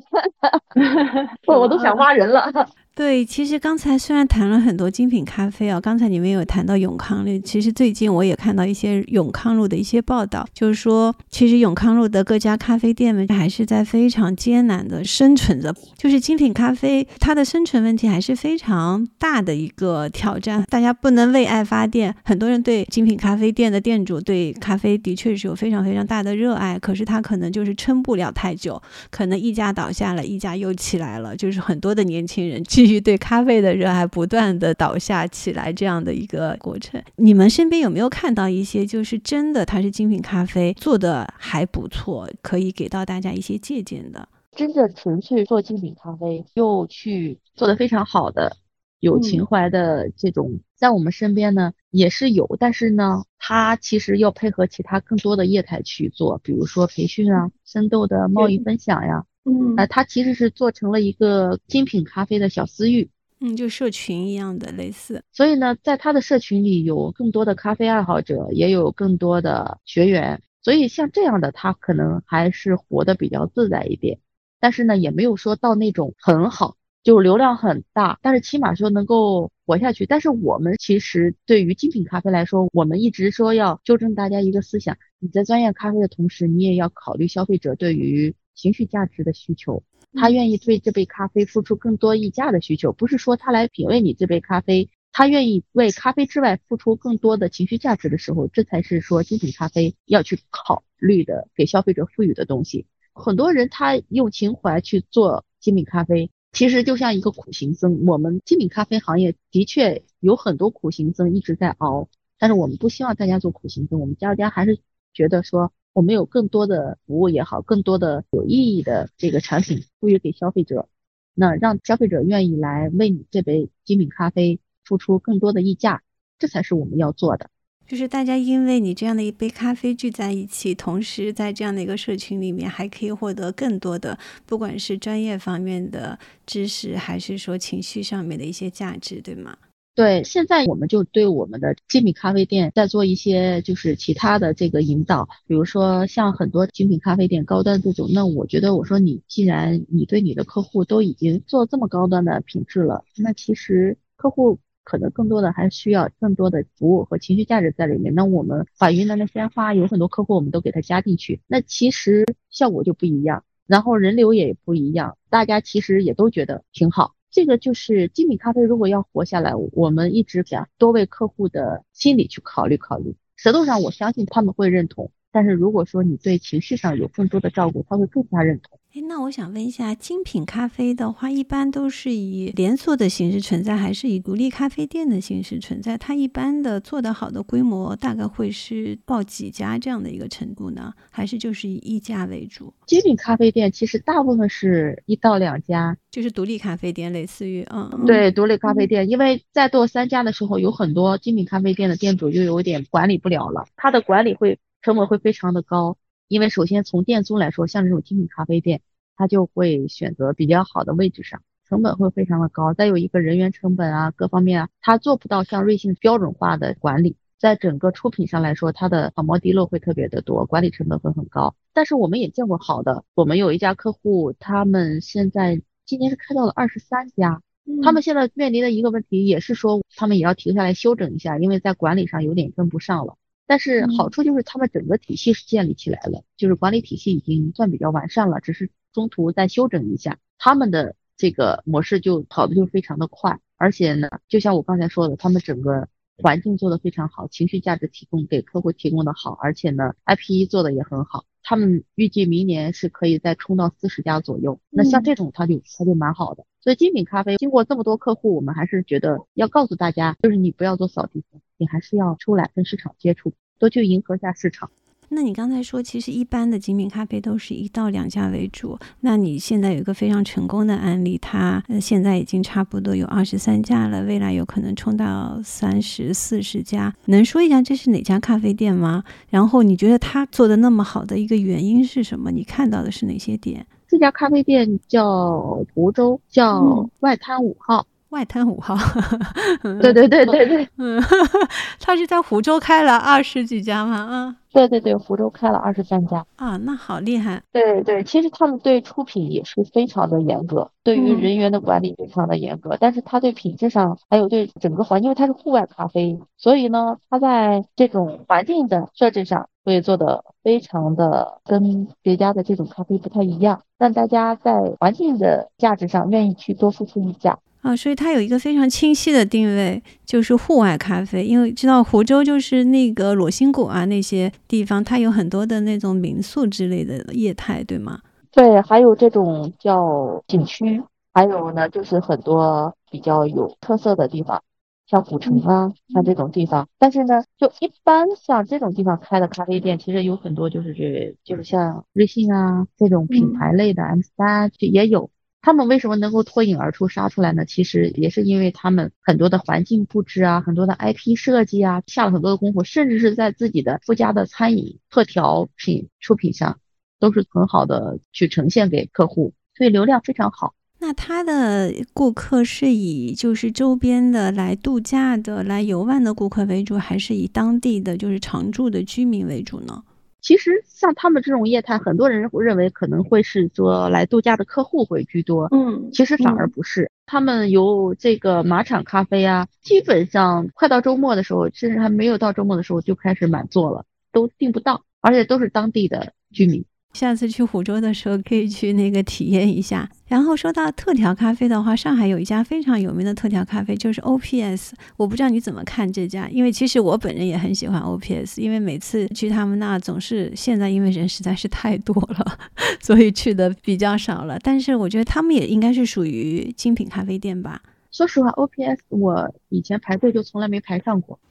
S1: 我我都想挖人了。
S3: 对，其实刚才虽然谈了很多精品咖啡啊，刚才你们有谈到永康路，其实最近我也看到一些永康路的一些报道，就是说，其实永康路的各家咖啡店们还是在非常艰难的生存着，就是精品咖啡它的生存问题还是非常大的一个挑战。大家不能为爱发电，很多人对精品咖啡店的店主对咖啡的确是有非常非常大的热爱，可是他可能就是撑不了太久，可能一家倒下了，一家又起来了，就是很多的年轻人。基于对咖啡的热爱不断的倒下起来，这样的一个过程，你们身边有没有看到一些就是真的它是精品咖啡做的还不错，可以给到大家一些借鉴的？
S1: 真的纯粹做精品咖啡又去做的非常好的，有情怀的这种，在我们身边呢也是有，但是呢，它其实要配合其他更多的业态去做，比如说培训啊、深度的贸易分享呀。
S6: 嗯，
S1: 呃，它其实是做成了一个精品咖啡的小私域，
S3: 嗯，就社群一样的类似。
S1: 所以呢，在它的社群里有更多的咖啡爱好者，也有更多的学员，所以像这样的他可能还是活得比较自在一点，但是呢，也没有说到那种很好，就流量很大，但是起码说能够活下去。但是我们其实对于精品咖啡来说，我们一直说要纠正大家一个思想：你在专业咖啡的同时，你也要考虑消费者对于。情绪价值的需求，他愿意对这杯咖啡付出更多溢价的需求，不是说他来品味你这杯咖啡，他愿意为咖啡之外付出更多的情绪价值的时候，这才是说精品咖啡要去考虑的，给消费者赋予的东西。很多人他用情怀去做精品咖啡，其实就像一个苦行僧。我们精品咖啡行业的确有很多苦行僧一直在熬，但是我们不希望大家做苦行僧，我们家家还是觉得说。我们有更多的服务也好，更多的有意义的这个产品赋予给消费者，那让消费者愿意来为你这杯精品咖啡付出更多的溢价，这才是我们要做的。
S3: 就是大家因为你这样的一杯咖啡聚在一起，同时在这样的一个社群里面，还可以获得更多的，不管是专业方面的知识，还是说情绪上面的一些价值，对吗？
S1: 对，现在我们就对我们的精品咖啡店在做一些就是其他的这个引导，比如说像很多精品咖啡店高端这种，那我觉得我说你既然你对你的客户都已经做这么高端的品质了，那其实客户可能更多的还需要更多的服务和情绪价值在里面。那我们把云南的鲜花有很多客户我们都给他加进去，那其实效果就不一样，然后人流也不一样，大家其实也都觉得挺好。这个就是精品咖啡，如果要活下来，我们一直想多为客户的心理去考虑考虑。舌头上我相信他们会认同，但是如果说你对情绪上有更多的照顾，他会更加认同。
S3: 哎，那我想问一下，精品咖啡的话，一般都是以连锁的形式存在，还是以独立咖啡店的形式存在？它一般的做得好的规模大概会是报几家这样的一个程度呢？还是就是以一家为主？
S1: 精品咖啡店其实大部分是一到两家，
S3: 就是独立咖啡店，类似于嗯，
S1: 对，独立咖啡店。因为在做三家的时候，有很多精品咖啡店的店主就有点管理不了了，他的管理会成本会非常的高。因为首先从店租来说，像这种精品咖啡店，它就会选择比较好的位置上，成本会非常的高。再有一个人员成本啊，各方面啊，它做不到像瑞幸标准化的管理。在整个出品上来说，它的仿冒滴漏会特别的多，管理成本会很高。但是我们也见过好的，我们有一家客户，他们现在今年是开到了二十三家，他们现在面临的一个问题也是说，他们也要停下来休整一下，因为在管理上有点跟不上了。但是好处就是他们整个体系是建立起来了，就是管理体系已经算比较完善了，只是中途再修整一下，他们的这个模式就跑的就非常的快，而且呢，就像我刚才说的，他们整个环境做的非常好，情绪价值提供给客户提供的好，而且呢，IP 做的也很好，他们预计明年是可以再冲到四十家左右，那像这种他就他就蛮好的，所以精品咖啡经过这么多客户，我们还是觉得要告诉大家，就是你不要做扫地僧。你还是要出来跟市场接触，多去迎合一下市场。
S3: 那你刚才说，其实一般的精品咖啡都是一到两家为主。那你现在有一个非常成功的案例，它现在已经差不多有二十三家了，未来有可能冲到三十四十家。能说一下这是哪家咖啡店吗？然后你觉得它做的那么好的一个原因是什么？你看到的是哪些点？
S1: 这家咖啡店叫湖州，叫外滩五号。
S3: 外滩五号，
S1: 对对对对对，
S3: 嗯，他是在湖州开了二十几家吗？啊，
S1: 对对对，湖州开了二十三家。
S3: 啊，那好厉害。
S1: 对对，其实他们对出品也是非常的严格，对于人员的管理非常的严格，但是他对品质上还有对整个环境，因为它是户外咖啡，所以呢，他在这种环境的设置上会做的非常的跟别家的这种咖啡不太一样，让大家在环境的价值上愿意去多付出一价。
S3: 啊，所以它有一个非常清晰的定位，就是户外咖啡。因为知道湖州就是那个裸心谷啊那些地方，它有很多的那种民宿之类的业态，对吗？
S1: 对，还有这种叫景区，还有呢就是很多比较有特色的地方，像古城啊，像这种地方。但是呢，就一般像这种地方开的咖啡店，其实有很多就是这，就是像瑞幸啊这种品牌类的 M 三也有。他们为什么能够脱颖而出杀出来呢？其实也是因为他们很多的环境布置啊，很多的 IP 设计啊，下了很多的功夫，甚至是在自己的附加的餐饮特调品出品上，都是很好的去呈现给客户，所以流量非常好。
S3: 那他的顾客是以就是周边的来度假的、来游玩的顾客为主，还是以当地的就是常住的居民为主呢？
S1: 其实像他们这种业态，很多人会认为可能会是说来度假的客户会居多，
S6: 嗯，
S1: 其实反而不是。他们有这个马场咖啡啊，基本上快到周末的时候，甚至还没有到周末的时候就开始满座了，都订不到，而且都是当地的居民。
S3: 下次去湖州的时候可以去那个体验一下。然后说到特调咖啡的话，上海有一家非常有名的特调咖啡，就是 O P S。我不知道你怎么看这家，因为其实我本人也很喜欢 O P S，因为每次去他们那总是现在因为人实在是太多了，所以去的比较少了。但是我觉得他们也应该是属于精品咖啡店吧。
S1: 说实话，O P S 我以前排队就从来没排上过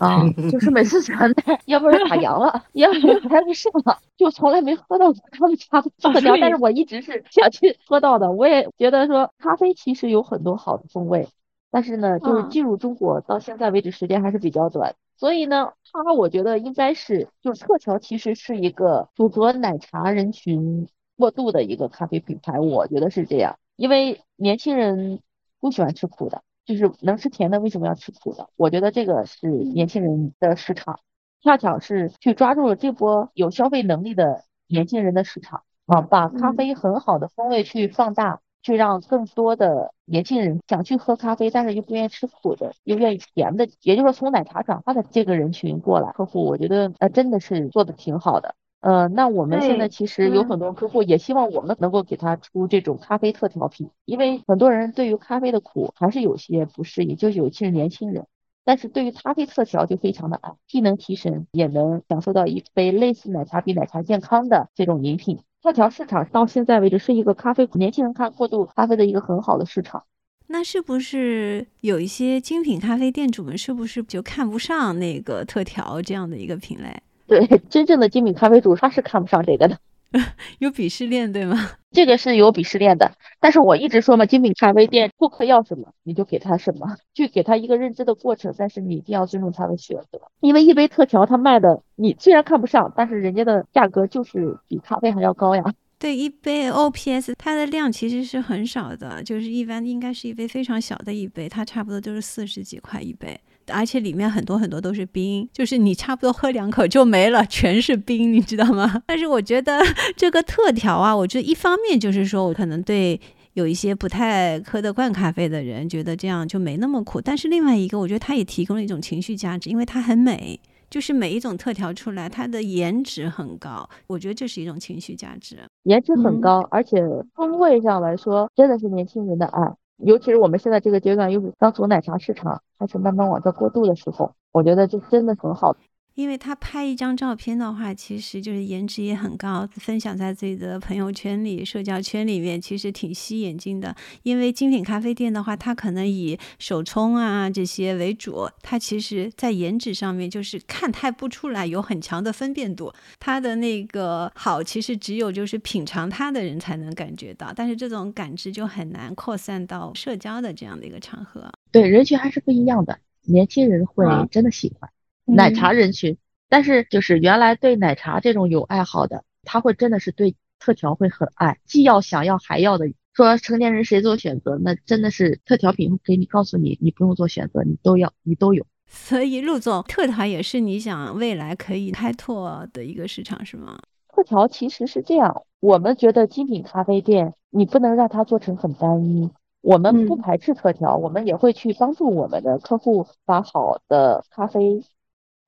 S1: 啊，就是每次想待，要不是打烊了，要不是排不上了，就从来没喝到他们家的特调。但是我一直是想去喝到的。我也觉得说，咖啡其实有很多好的风味，但是呢，就是进入中国到现在为止时间还是比较短，所以呢，它我觉得应该是就是特调其实是一个符合奶茶人群过渡的一个咖啡品牌，我觉得是这样，因为年轻人。不喜欢吃苦的，就是能吃甜的，为什么要吃苦的？我觉得这个是年轻人的市场，恰巧是去抓住了这波有消费能力的年轻人的市场啊，把咖啡很好的风味去放大，去让更多的年轻人想去喝咖啡，但是又不愿意吃苦的，又愿意甜的，也就是说从奶茶转化的这个人群过来客户，我觉得呃真的是做的挺好的。呃，那我们现在其实有很多客户也希望我们能够给他出这种咖啡特调品，因为很多人对于咖啡的苦还是有些不适应，就尤其是年轻人，但是对于咖啡特调就非常的爱，既能提神，也能享受到一杯类似奶茶比奶茶健康的这种饮品。特调市场到现在为止是一个咖啡年轻人看过度咖啡的一个很好的市场。
S3: 那是不是有一些精品咖啡店主们是不是就看不上那个特调这样的一个品类？
S1: 对，真正的精品咖啡主他是看不上这个的。
S3: 有鄙视链对吗？
S1: 这个是有鄙视链的，但是我一直说嘛，精品咖啡店顾客要什么你就给他什么，去给他一个认知的过程，但是你一定要尊重他的选择，因为一杯特调他卖的你虽然看不上，但是人家的价格就是比咖啡还要高呀。
S3: 对，一杯 OPS 它的量其实是很少的，就是一般应该是一杯非常小的一杯，它差不多就是四十几块一杯。而且里面很多很多都是冰，就是你差不多喝两口就没了，全是冰，你知道吗？但是我觉得这个特调啊，我觉得一方面就是说我可能对有一些不太喝得惯咖啡的人，觉得这样就没那么苦。但是另外一个，我觉得它也提供了一种情绪价值，因为它很美，就是每一种特调出来，它的颜值很高，我觉得这是一种情绪价值，
S1: 颜值很高，而且风味上来说，真的是年轻人的爱。尤其是我们现在这个阶段，又是刚从奶茶市场开始慢慢往这过渡的时候，我觉得这真的很好。
S3: 因为他拍一张照片的话，其实就是颜值也很高，分享在自己的朋友圈里、社交圈里面，其实挺吸眼睛的。因为精品咖啡店的话，它可能以手冲啊这些为主，它其实在颜值上面就是看太不出来有很强的分辨度。它的那个好，其实只有就是品尝它的人才能感觉到，但是这种感知就很难扩散到社交的这样的一个场合。
S1: 对，人群还是不一样的，年轻人会真的喜欢。奶茶人群，但是就是原来对奶茶这种有爱好的，他会真的是对特调会很爱，既要想要还要的。说成年人谁做选择，那真的是特调品给你告诉你，你不用做选择，你都要，你都有。
S3: 所以陆总，特调也是你想未来可以开拓的一个市场是吗？
S1: 特调其实是这样，我们觉得精品咖啡店你不能让它做成很单一，我们不排斥特调，我们也会去帮助我们的客户把好的咖啡。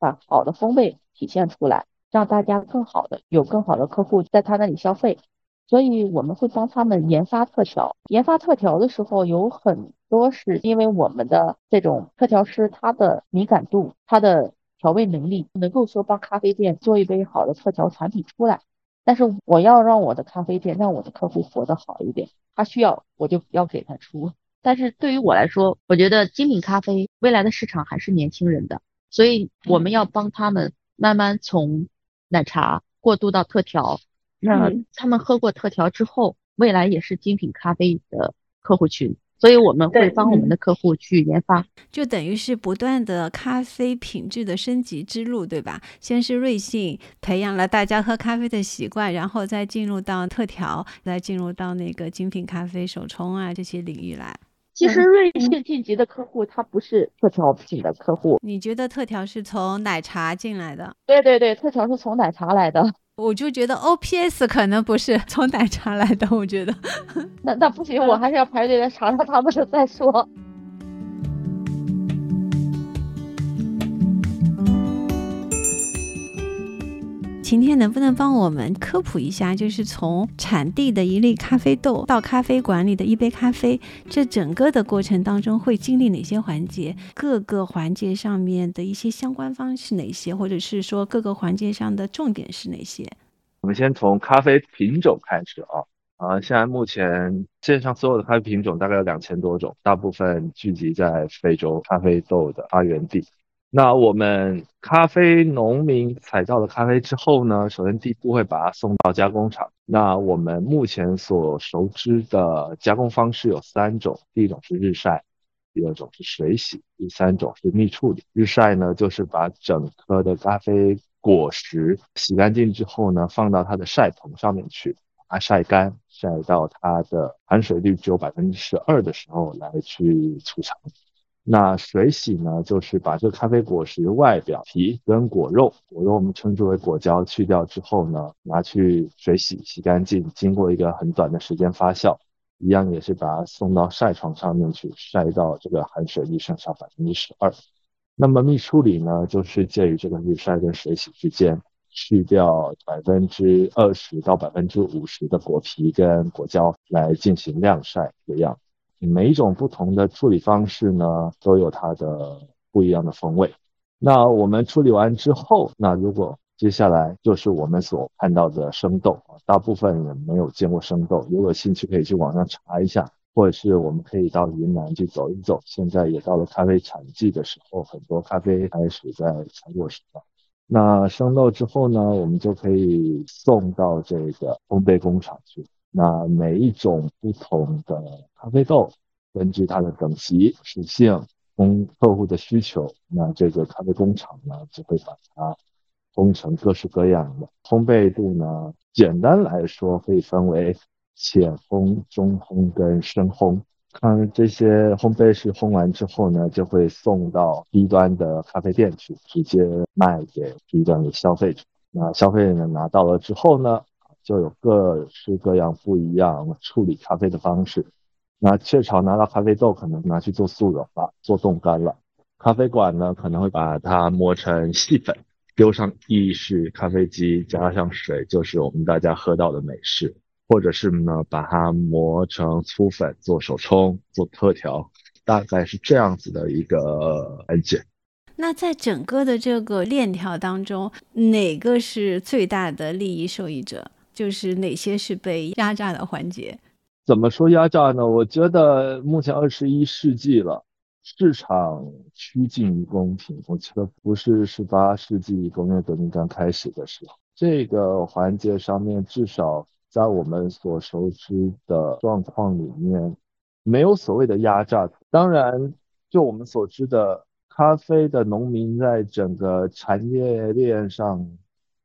S1: 把好的风味体现出来，让大家更好的有更好的客户在他那里消费，所以我们会帮他们研发特调。研发特调的时候，有很多是因为我们的这种特调师他的敏感度、他的调味能力，能够说帮咖啡店做一杯好的特调产品出来。但是我要让我的咖啡店让我的客户活得好一点，他需要我就要给他出。但是对于我来说，我觉得精品咖啡未来的市场还是年轻人的。所以我们要帮他们慢慢从奶茶过渡到特调，那他们喝过特调之后，未来也是精品咖啡的客户群。所以我们会帮我们的客户去研发，
S3: 就等于是不断的咖啡品质的升级之路，对吧？先是瑞幸培养了大家喝咖啡的习惯，然后再进入到特调，再进入到那个精品咖啡手冲啊这些领域来。
S1: 其实瑞幸晋级的客户，他不是特调品的客户。
S3: 你觉得特调是从奶茶进来的？
S1: 对对对，特调是从奶茶来的。
S3: 我就觉得 OPS 可能不是从奶茶来的，我觉得。
S1: 那那不行，我还是要排队来尝尝他们的再说。
S3: 今天能不能帮我们科普一下，就是从产地的一粒咖啡豆到咖啡馆里的一杯咖啡，这整个的过程当中会经历哪些环节？各个环节上面的一些相关方是哪些？或者是说各个环节上的重点是哪些？
S4: 我们先从咖啡品种开始啊啊！现在目前线上所有的咖啡品种大概有两千多种，大部分聚集在非洲咖啡豆的发源地。那我们咖啡农民采到了咖啡之后呢，首先第一步会把它送到加工厂。那我们目前所熟知的加工方式有三种，第一种是日晒，第二种是水洗，第三种是蜜处理。日晒呢，就是把整颗的咖啡果实洗干净之后呢，放到它的晒棚上面去，把它晒干，晒到它的含水率只有百分之十二的时候来去储藏。那水洗呢，就是把这个咖啡果实外表皮跟果肉，果肉我们称之为果胶，去掉之后呢，拿去水洗，洗干净，经过一个很短的时间发酵，一样也是把它送到晒床上面去晒到这个含水率剩下百分之十二。那么蜜处理呢，就是介于这个日晒跟水洗之间，去掉百分之二十到百分之五十的果皮跟果胶来进行晾晒这样。每一种不同的处理方式呢，都有它的不一样的风味。那我们处理完之后，那如果接下来就是我们所看到的生豆，大部分人没有见过生豆，如果有兴趣可以去网上查一下，或者是我们可以到云南去走一走。现在也到了咖啡产季的时候，很多咖啡开始在采果时了。那生豆之后呢，我们就可以送到这个烘焙工厂去。那每一种不同的咖啡豆，根据它的等级属性，供客户的需求，那这个咖啡工厂呢就会把它烘成各式各样的。烘焙度呢，简单来说可以分为浅烘、中烘跟深烘。看这些烘焙师烘完之后呢，就会送到低端的咖啡店去，直接卖给低端的消费者。那消费者拿到了之后呢，就有各式各样不一样处理咖啡的方式。那雀巢拿到咖啡豆，可能拿去做速溶了，做冻干了。咖啡馆呢，可能会把它磨成细粉，丢上意式咖啡机，加上水，就是我们大家喝到的美式。或者是呢，把它磨成粗粉做手冲、做特调，大概是这样子的一个环节。
S3: 那在整个的这个链条当中，哪个是最大的利益受益者？就是哪些是被压榨的环节？
S4: 怎么说压榨呢？我觉得目前二十一世纪了，市场趋近于公平。我觉得不是十八世纪工业革命刚开始的时候，这个环节上面至少。在我们所熟知的状况里面，没有所谓的压榨。当然，就我们所知的，咖啡的农民在整个产业链上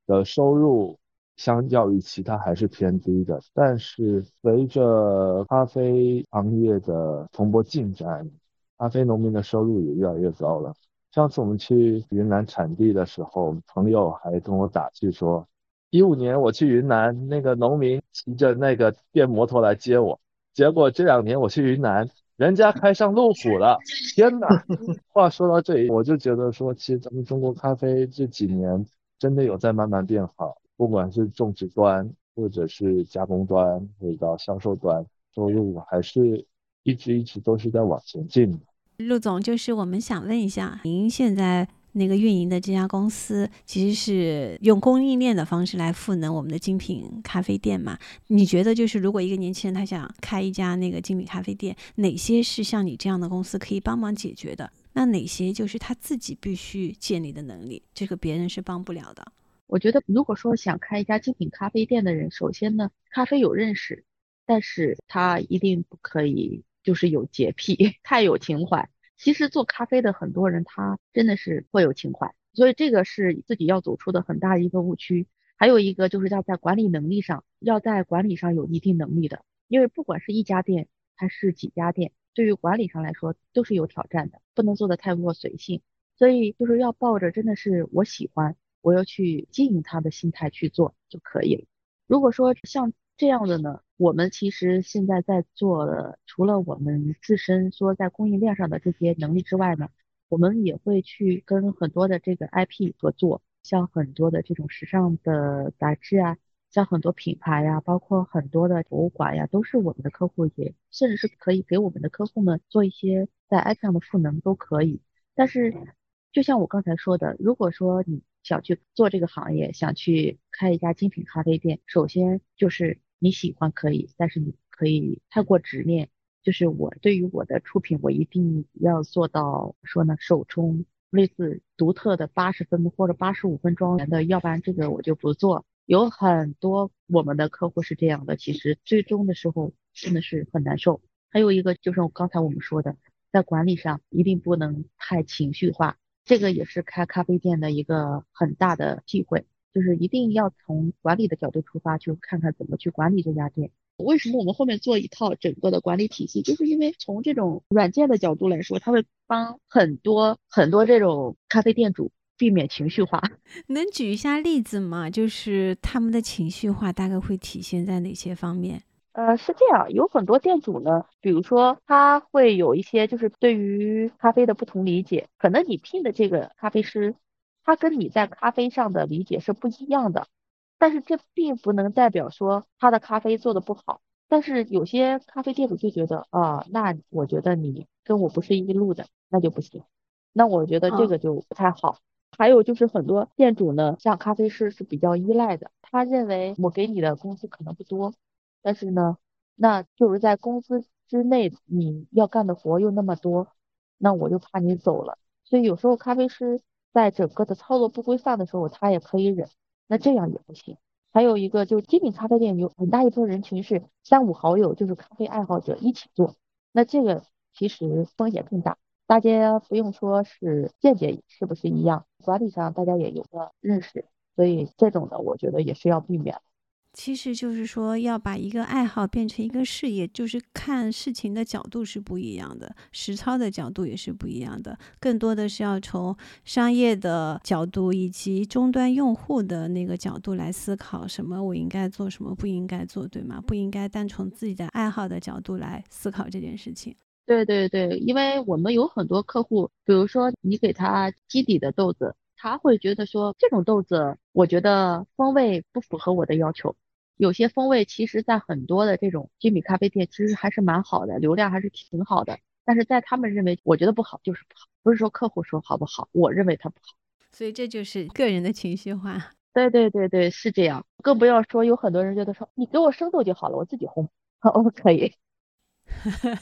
S4: 的收入，相较于其他还是偏低的。但是，随着咖啡行业的蓬勃进展，咖啡农民的收入也越来越高了。上次我们去云南产地的时候，朋友还跟我打趣说。一五年我去云南，那个农民骑着那个电摩托来接我，结果这两年我去云南，人家开上路虎了。天哪！话说到这里，我就觉得说，其实咱们中国咖啡这几年真的有在慢慢变好，不管是种植端，或者是加工端，或者到销售端，收入还是一直一直都是在往前进。
S3: 陆总，就是我们想问一下，您现在。那个运营的这家公司其实是用供应链的方式来赋能我们的精品咖啡店嘛？你觉得就是如果一个年轻人他想开一家那个精品咖啡店，哪些是像你这样的公司可以帮忙解决的？那哪些就是他自己必须建立的能力，这个别人是帮不了的？
S1: 我觉得如果说想开一家精品咖啡店的人，首先呢，咖啡有认识，但是他一定不可以就是有洁癖，太有情怀。其实做咖啡的很多人，他真的是会有情怀，所以这个是自己要走出的很大一个误区。还有一个就是要在管理能力上，要在管理上有一定能力的，因为不管是一家店还是几家店，对于管理上来说都是有挑战的，不能做的太过随性。所以就是要抱着真的是我喜欢，我要去经营他的心态去做就可以了。如果说像这样的呢？我们其实现在在做的，除了我们自身说在供应链上的这些能力之外呢，我们也会去跟很多的这个 IP 合作，像很多的这种时尚的杂志啊，像很多品牌呀，包括很多的博物馆呀，都是我们的客户，也甚至是可以给我们的客户们做一些在 IP 上的赋能都可以。但是，就像我刚才说的，如果说你想去做这个行业，想去开一家精品咖啡店，首先就是。你喜欢可以，但是你可以太过执念。就是我对于我的出品，我一定要做到说呢，手冲类似独特的八十分或者八十五分庄园的，要不然这个我就不做。有很多我们的客户是这样的，其实最终的时候真的是很难受。还有一个就是我刚才我们说的，在管理上一定不能太情绪化，这个也是开咖啡店的一个很大的忌讳。就是一定要从管理的角度出发，去看看怎么去管理这家店。为什么我们后面做一套整个的管理体系？就是因为从这种软件的角度来说，它会帮很多很多这种咖啡店主避免情绪化。
S3: 能举一下例子吗？就是他们的情绪化大概会体现在哪些方面？
S1: 呃，是这样，有很多店主呢，比如说他会有一些就是对于咖啡的不同理解，可能你聘的这个咖啡师。他跟你在咖啡上的理解是不一样的，但是这并不能代表说他的咖啡做的不好。但是有些咖啡店主就觉得啊，那我觉得你跟我不是一路的，那就不行。那我觉得这个就不太好。还有就是很多店主呢，像咖啡师是比较依赖的，他认为我给你的工资可能不多，但是呢，那就是在公司之内你要干的活又那么多，那我就怕你走了。所以有时候咖啡师在整个的操作不规范的时候，他也可以忍，那这样也不行。还有一个就是精品咖啡店有很大一部分人群是三五好友，就是咖啡爱好者一起做，那这个其实风险更大。大家不用说是见解是不是一样，管理上大家也有个认识，所以这种的我觉得也是要避免。
S3: 其实就是说要把一个爱好变成一个事业，就是看事情的角度是不一样的，实操的角度也是不一样的，更多的是要从商业的角度以及终端用户的那个角度来思考，什么我应该做，什么不应该做，对吗？不应该单从自己的爱好的角度来思考这件事情。
S1: 对对对，因为我们有很多客户，比如说你给他基底的豆子，他会觉得说这种豆子，我觉得风味不符合我的要求。有些风味其实，在很多的这种精品咖啡店，其实还是蛮好的，流量还是挺好的。但是在他们认为，我觉得不好就是不好，不是说客户说好不好，我认为它不好。
S3: 所以这就是个人的情绪化。
S1: 对对对对，是这样。更不要说有很多人觉得说，你给我生豆就好了，我自己烘，哦可以。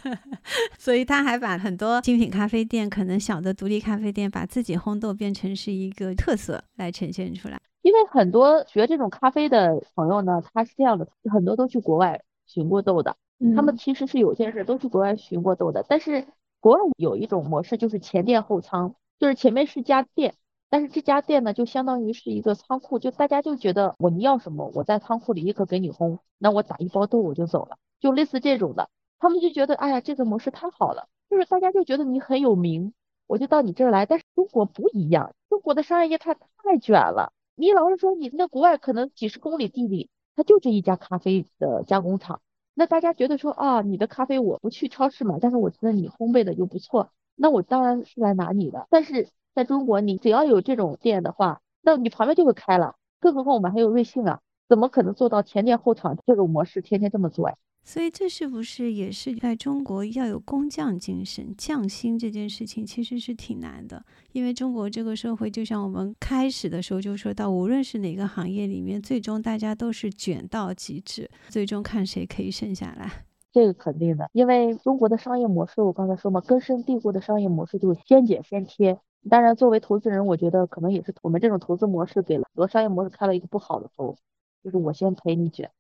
S3: 所以他还把很多精品咖啡店，可能小的独立咖啡店，把自己烘豆变成是一个特色来呈现出来。
S1: 因为很多学这种咖啡的朋友呢，他是这样的，很多都去国外寻过豆的。他们其实是有些事都去国外寻过豆的，但是国外有一种模式，就是前店后仓，就是前面是家店，但是这家店呢，就相当于是一个仓库，就大家就觉得我你要什么，我在仓库里立刻给你烘，那我打一包豆我就走了，就类似这种的。他们就觉得，哎呀，这个模式太好了，就是大家就觉得你很有名，我就到你这儿来。但是中国不一样，中国的商业业态太卷了。你老是说你那国外可能几十公里地里，它就这一家咖啡的加工厂，那大家觉得说啊，你的咖啡我不去超市买，但是我觉得你烘焙的就不错，那我当然是来拿你的。但是在中国，你只要有这种店的话，那你旁边就会开了。更何况我们还有瑞幸啊，怎么可能做到前店后厂这种模式天天这么做呀？
S3: 所以这是不是也是在中国要有工匠精神、匠心这件事情，其实是挺难的。因为中国这个社会，就像我们开始的时候就说到，无论是哪个行业里面，最终大家都是卷到极致，最终看谁可以剩下来。
S1: 这个肯定的，因为中国的商业模式，我刚才说嘛，根深蒂固的商业模式就是先减先贴。当然，作为投资人，我觉得可能也是我们这种投资模式给了很多商业模式开了一个不好的头，就是我先陪你卷。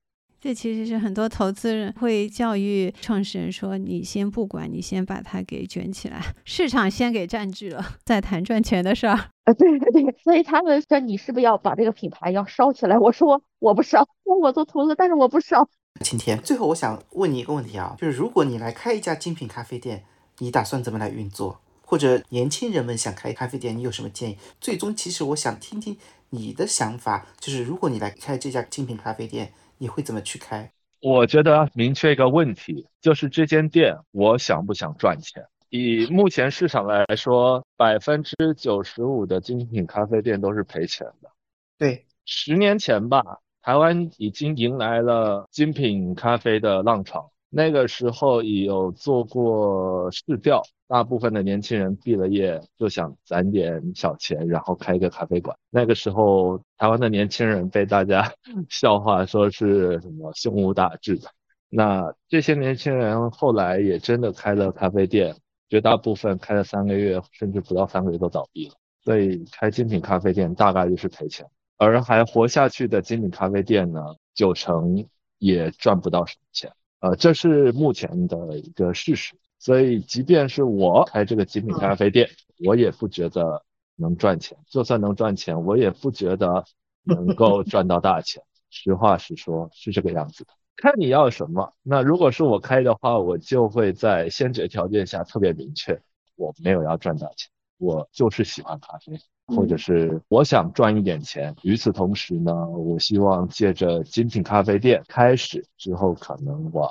S3: 这其实是很多投资人会教育创始人说：“你先不管，你先把它给卷起来，市场先给占据了，再谈赚钱的事儿。”
S1: 啊，对对 对，所以他们说你是不是要把这个品牌要烧起来？我说我不烧，我做投资，但是我不烧。
S2: 今天，最后我想问你一个问题啊，就是如果你来开一家精品咖啡店，你打算怎么来运作？或者年轻人们想开咖啡店，你有什么建议？最终，其实我想听听你的想法，就是如果你来开这家精品咖啡店。你会怎么去开？
S4: 我觉得明确一个问题，就是这间店我想不想赚钱？以目前市场来说，百分之九十五的精品咖啡店都是赔钱的。
S2: 对，
S4: 十年前吧，台湾已经迎来了精品咖啡的浪潮。那个时候有做过市调，大部分的年轻人毕了业就想攒点小钱，然后开一个咖啡馆。那个时候，台湾的年轻人被大家 笑话说是什么胸无大志的。那这些年轻人后来也真的开了咖啡店，绝大部分开了三个月甚至不到三个月都倒闭了。所以开精品咖啡店大概率是赔钱，而还活下去的精品咖啡店呢，九成也赚不到什么钱。呃，这是目前的一个事实，所以即便是我开这个精品咖啡店，我也不觉得能赚钱。就算能赚钱，我也不觉得能够 赚到大钱。实话实说，是这个样子的。看你要什么。那如果是我开的话，我就会在先决条件下特别明确，我没有要赚大钱，我就是喜欢咖啡。或者是我想赚一点钱，与此同时呢，我希望借着精品咖啡店开始之后，可能往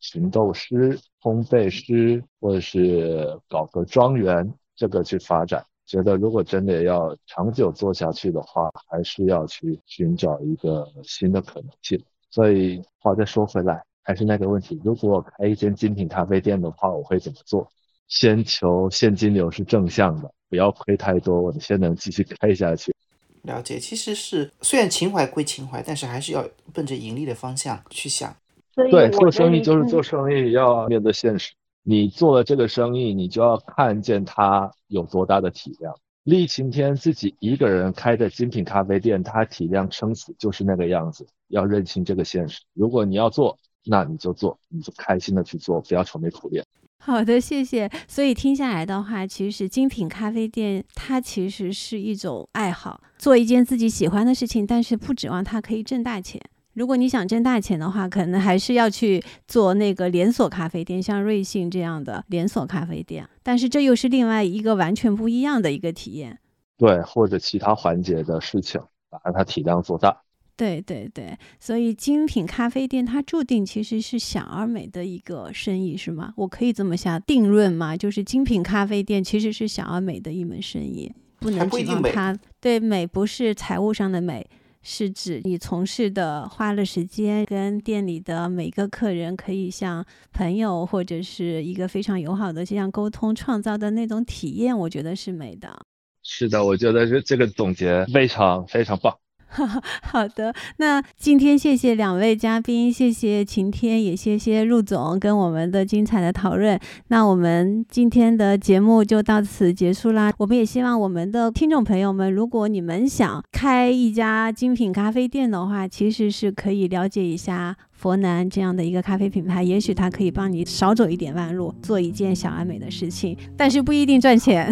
S4: 寻豆师、烘焙师，或者是搞个庄园这个去发展。觉得如果真的要长久做下去的话，还是要去寻找一个新的可能性。所以话再说回来，还是那个问题，如果开一间精品咖啡店的话，我会怎么做？先求现金流是正向的，不要亏太多，我先能继续开下去。
S2: 了解，其实是虽然情怀归情怀，但是还是要奔着盈利的方向去想。
S4: 对，做生意就是做生意，要面对现实。你做了这个生意，你就要看见它有多大的体量。厉晴天自己一个人开的精品咖啡店，它体量撑死就是那个样子。要认清这个现实。如果你要做，那你就做，你就开心的去做，不要愁眉苦脸。
S3: 好的，谢谢。所以听下来的话，其实精品咖啡店它其实是一种爱好，做一件自己喜欢的事情，但是不指望它可以挣大钱。如果你想挣大钱的话，可能还是要去做那个连锁咖啡店，像瑞幸这样的连锁咖啡店。但是这又是另外一个完全不一样的一个体验。
S4: 对，或者其他环节的事情，把它体量做大。
S3: 对对对，所以精品咖啡店它注定其实是小而美的一个生意，是吗？我可以这么下定论吗？就是精品咖啡店其实是小而美的一门生意，不能指望它。对，美不是财务上的美。是指你从事的花了时间跟店里的每个客人可以像朋友或者是一个非常友好的这样沟通创造的那种体验，我觉得是美的。
S4: 是的，我觉得这这个总结非常非常棒。
S3: 好的，那今天谢谢两位嘉宾，谢谢晴天，也谢谢陆总跟我们的精彩的讨论。那我们今天的节目就到此结束啦。我们也希望我们的听众朋友们，如果你们想开一家精品咖啡店的话，其实是可以了解一下。佛南这样的一个咖啡品牌，也许它可以帮你少走一点弯路，做一件小而美的事情，但是不一定赚钱。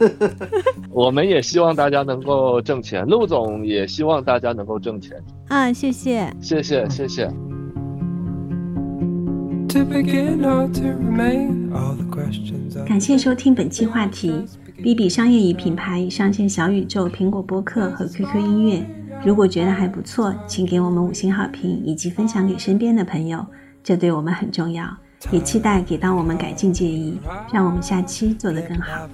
S4: 我们也希望大家能够挣钱，陆总也希望大家能够挣钱。
S3: 啊，谢谢，
S4: 谢谢，谢谢。
S9: 感谢收听本期话题，B B 商业与品牌上线小宇宙、苹果播客和 QQ 音乐。如果觉得还不错，请给我们五星好评，以及分享给身边的朋友，这对我们很重要。也期待给到我们改进建议，让我们下期做得更好。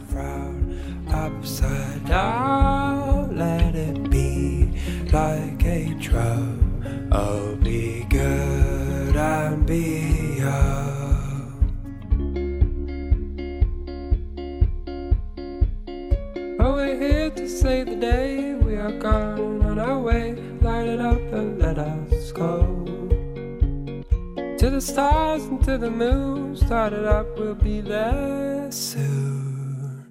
S9: On our way. Light it up and let us go. To the stars and to the moon. Start it up, we'll be there soon.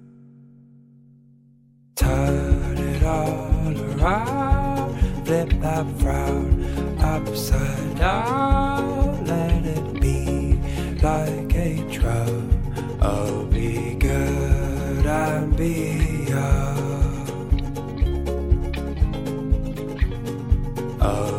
S9: Turn it all around. Flip that frown upside down. Let it be like a drum. Oh, be good and be Oh.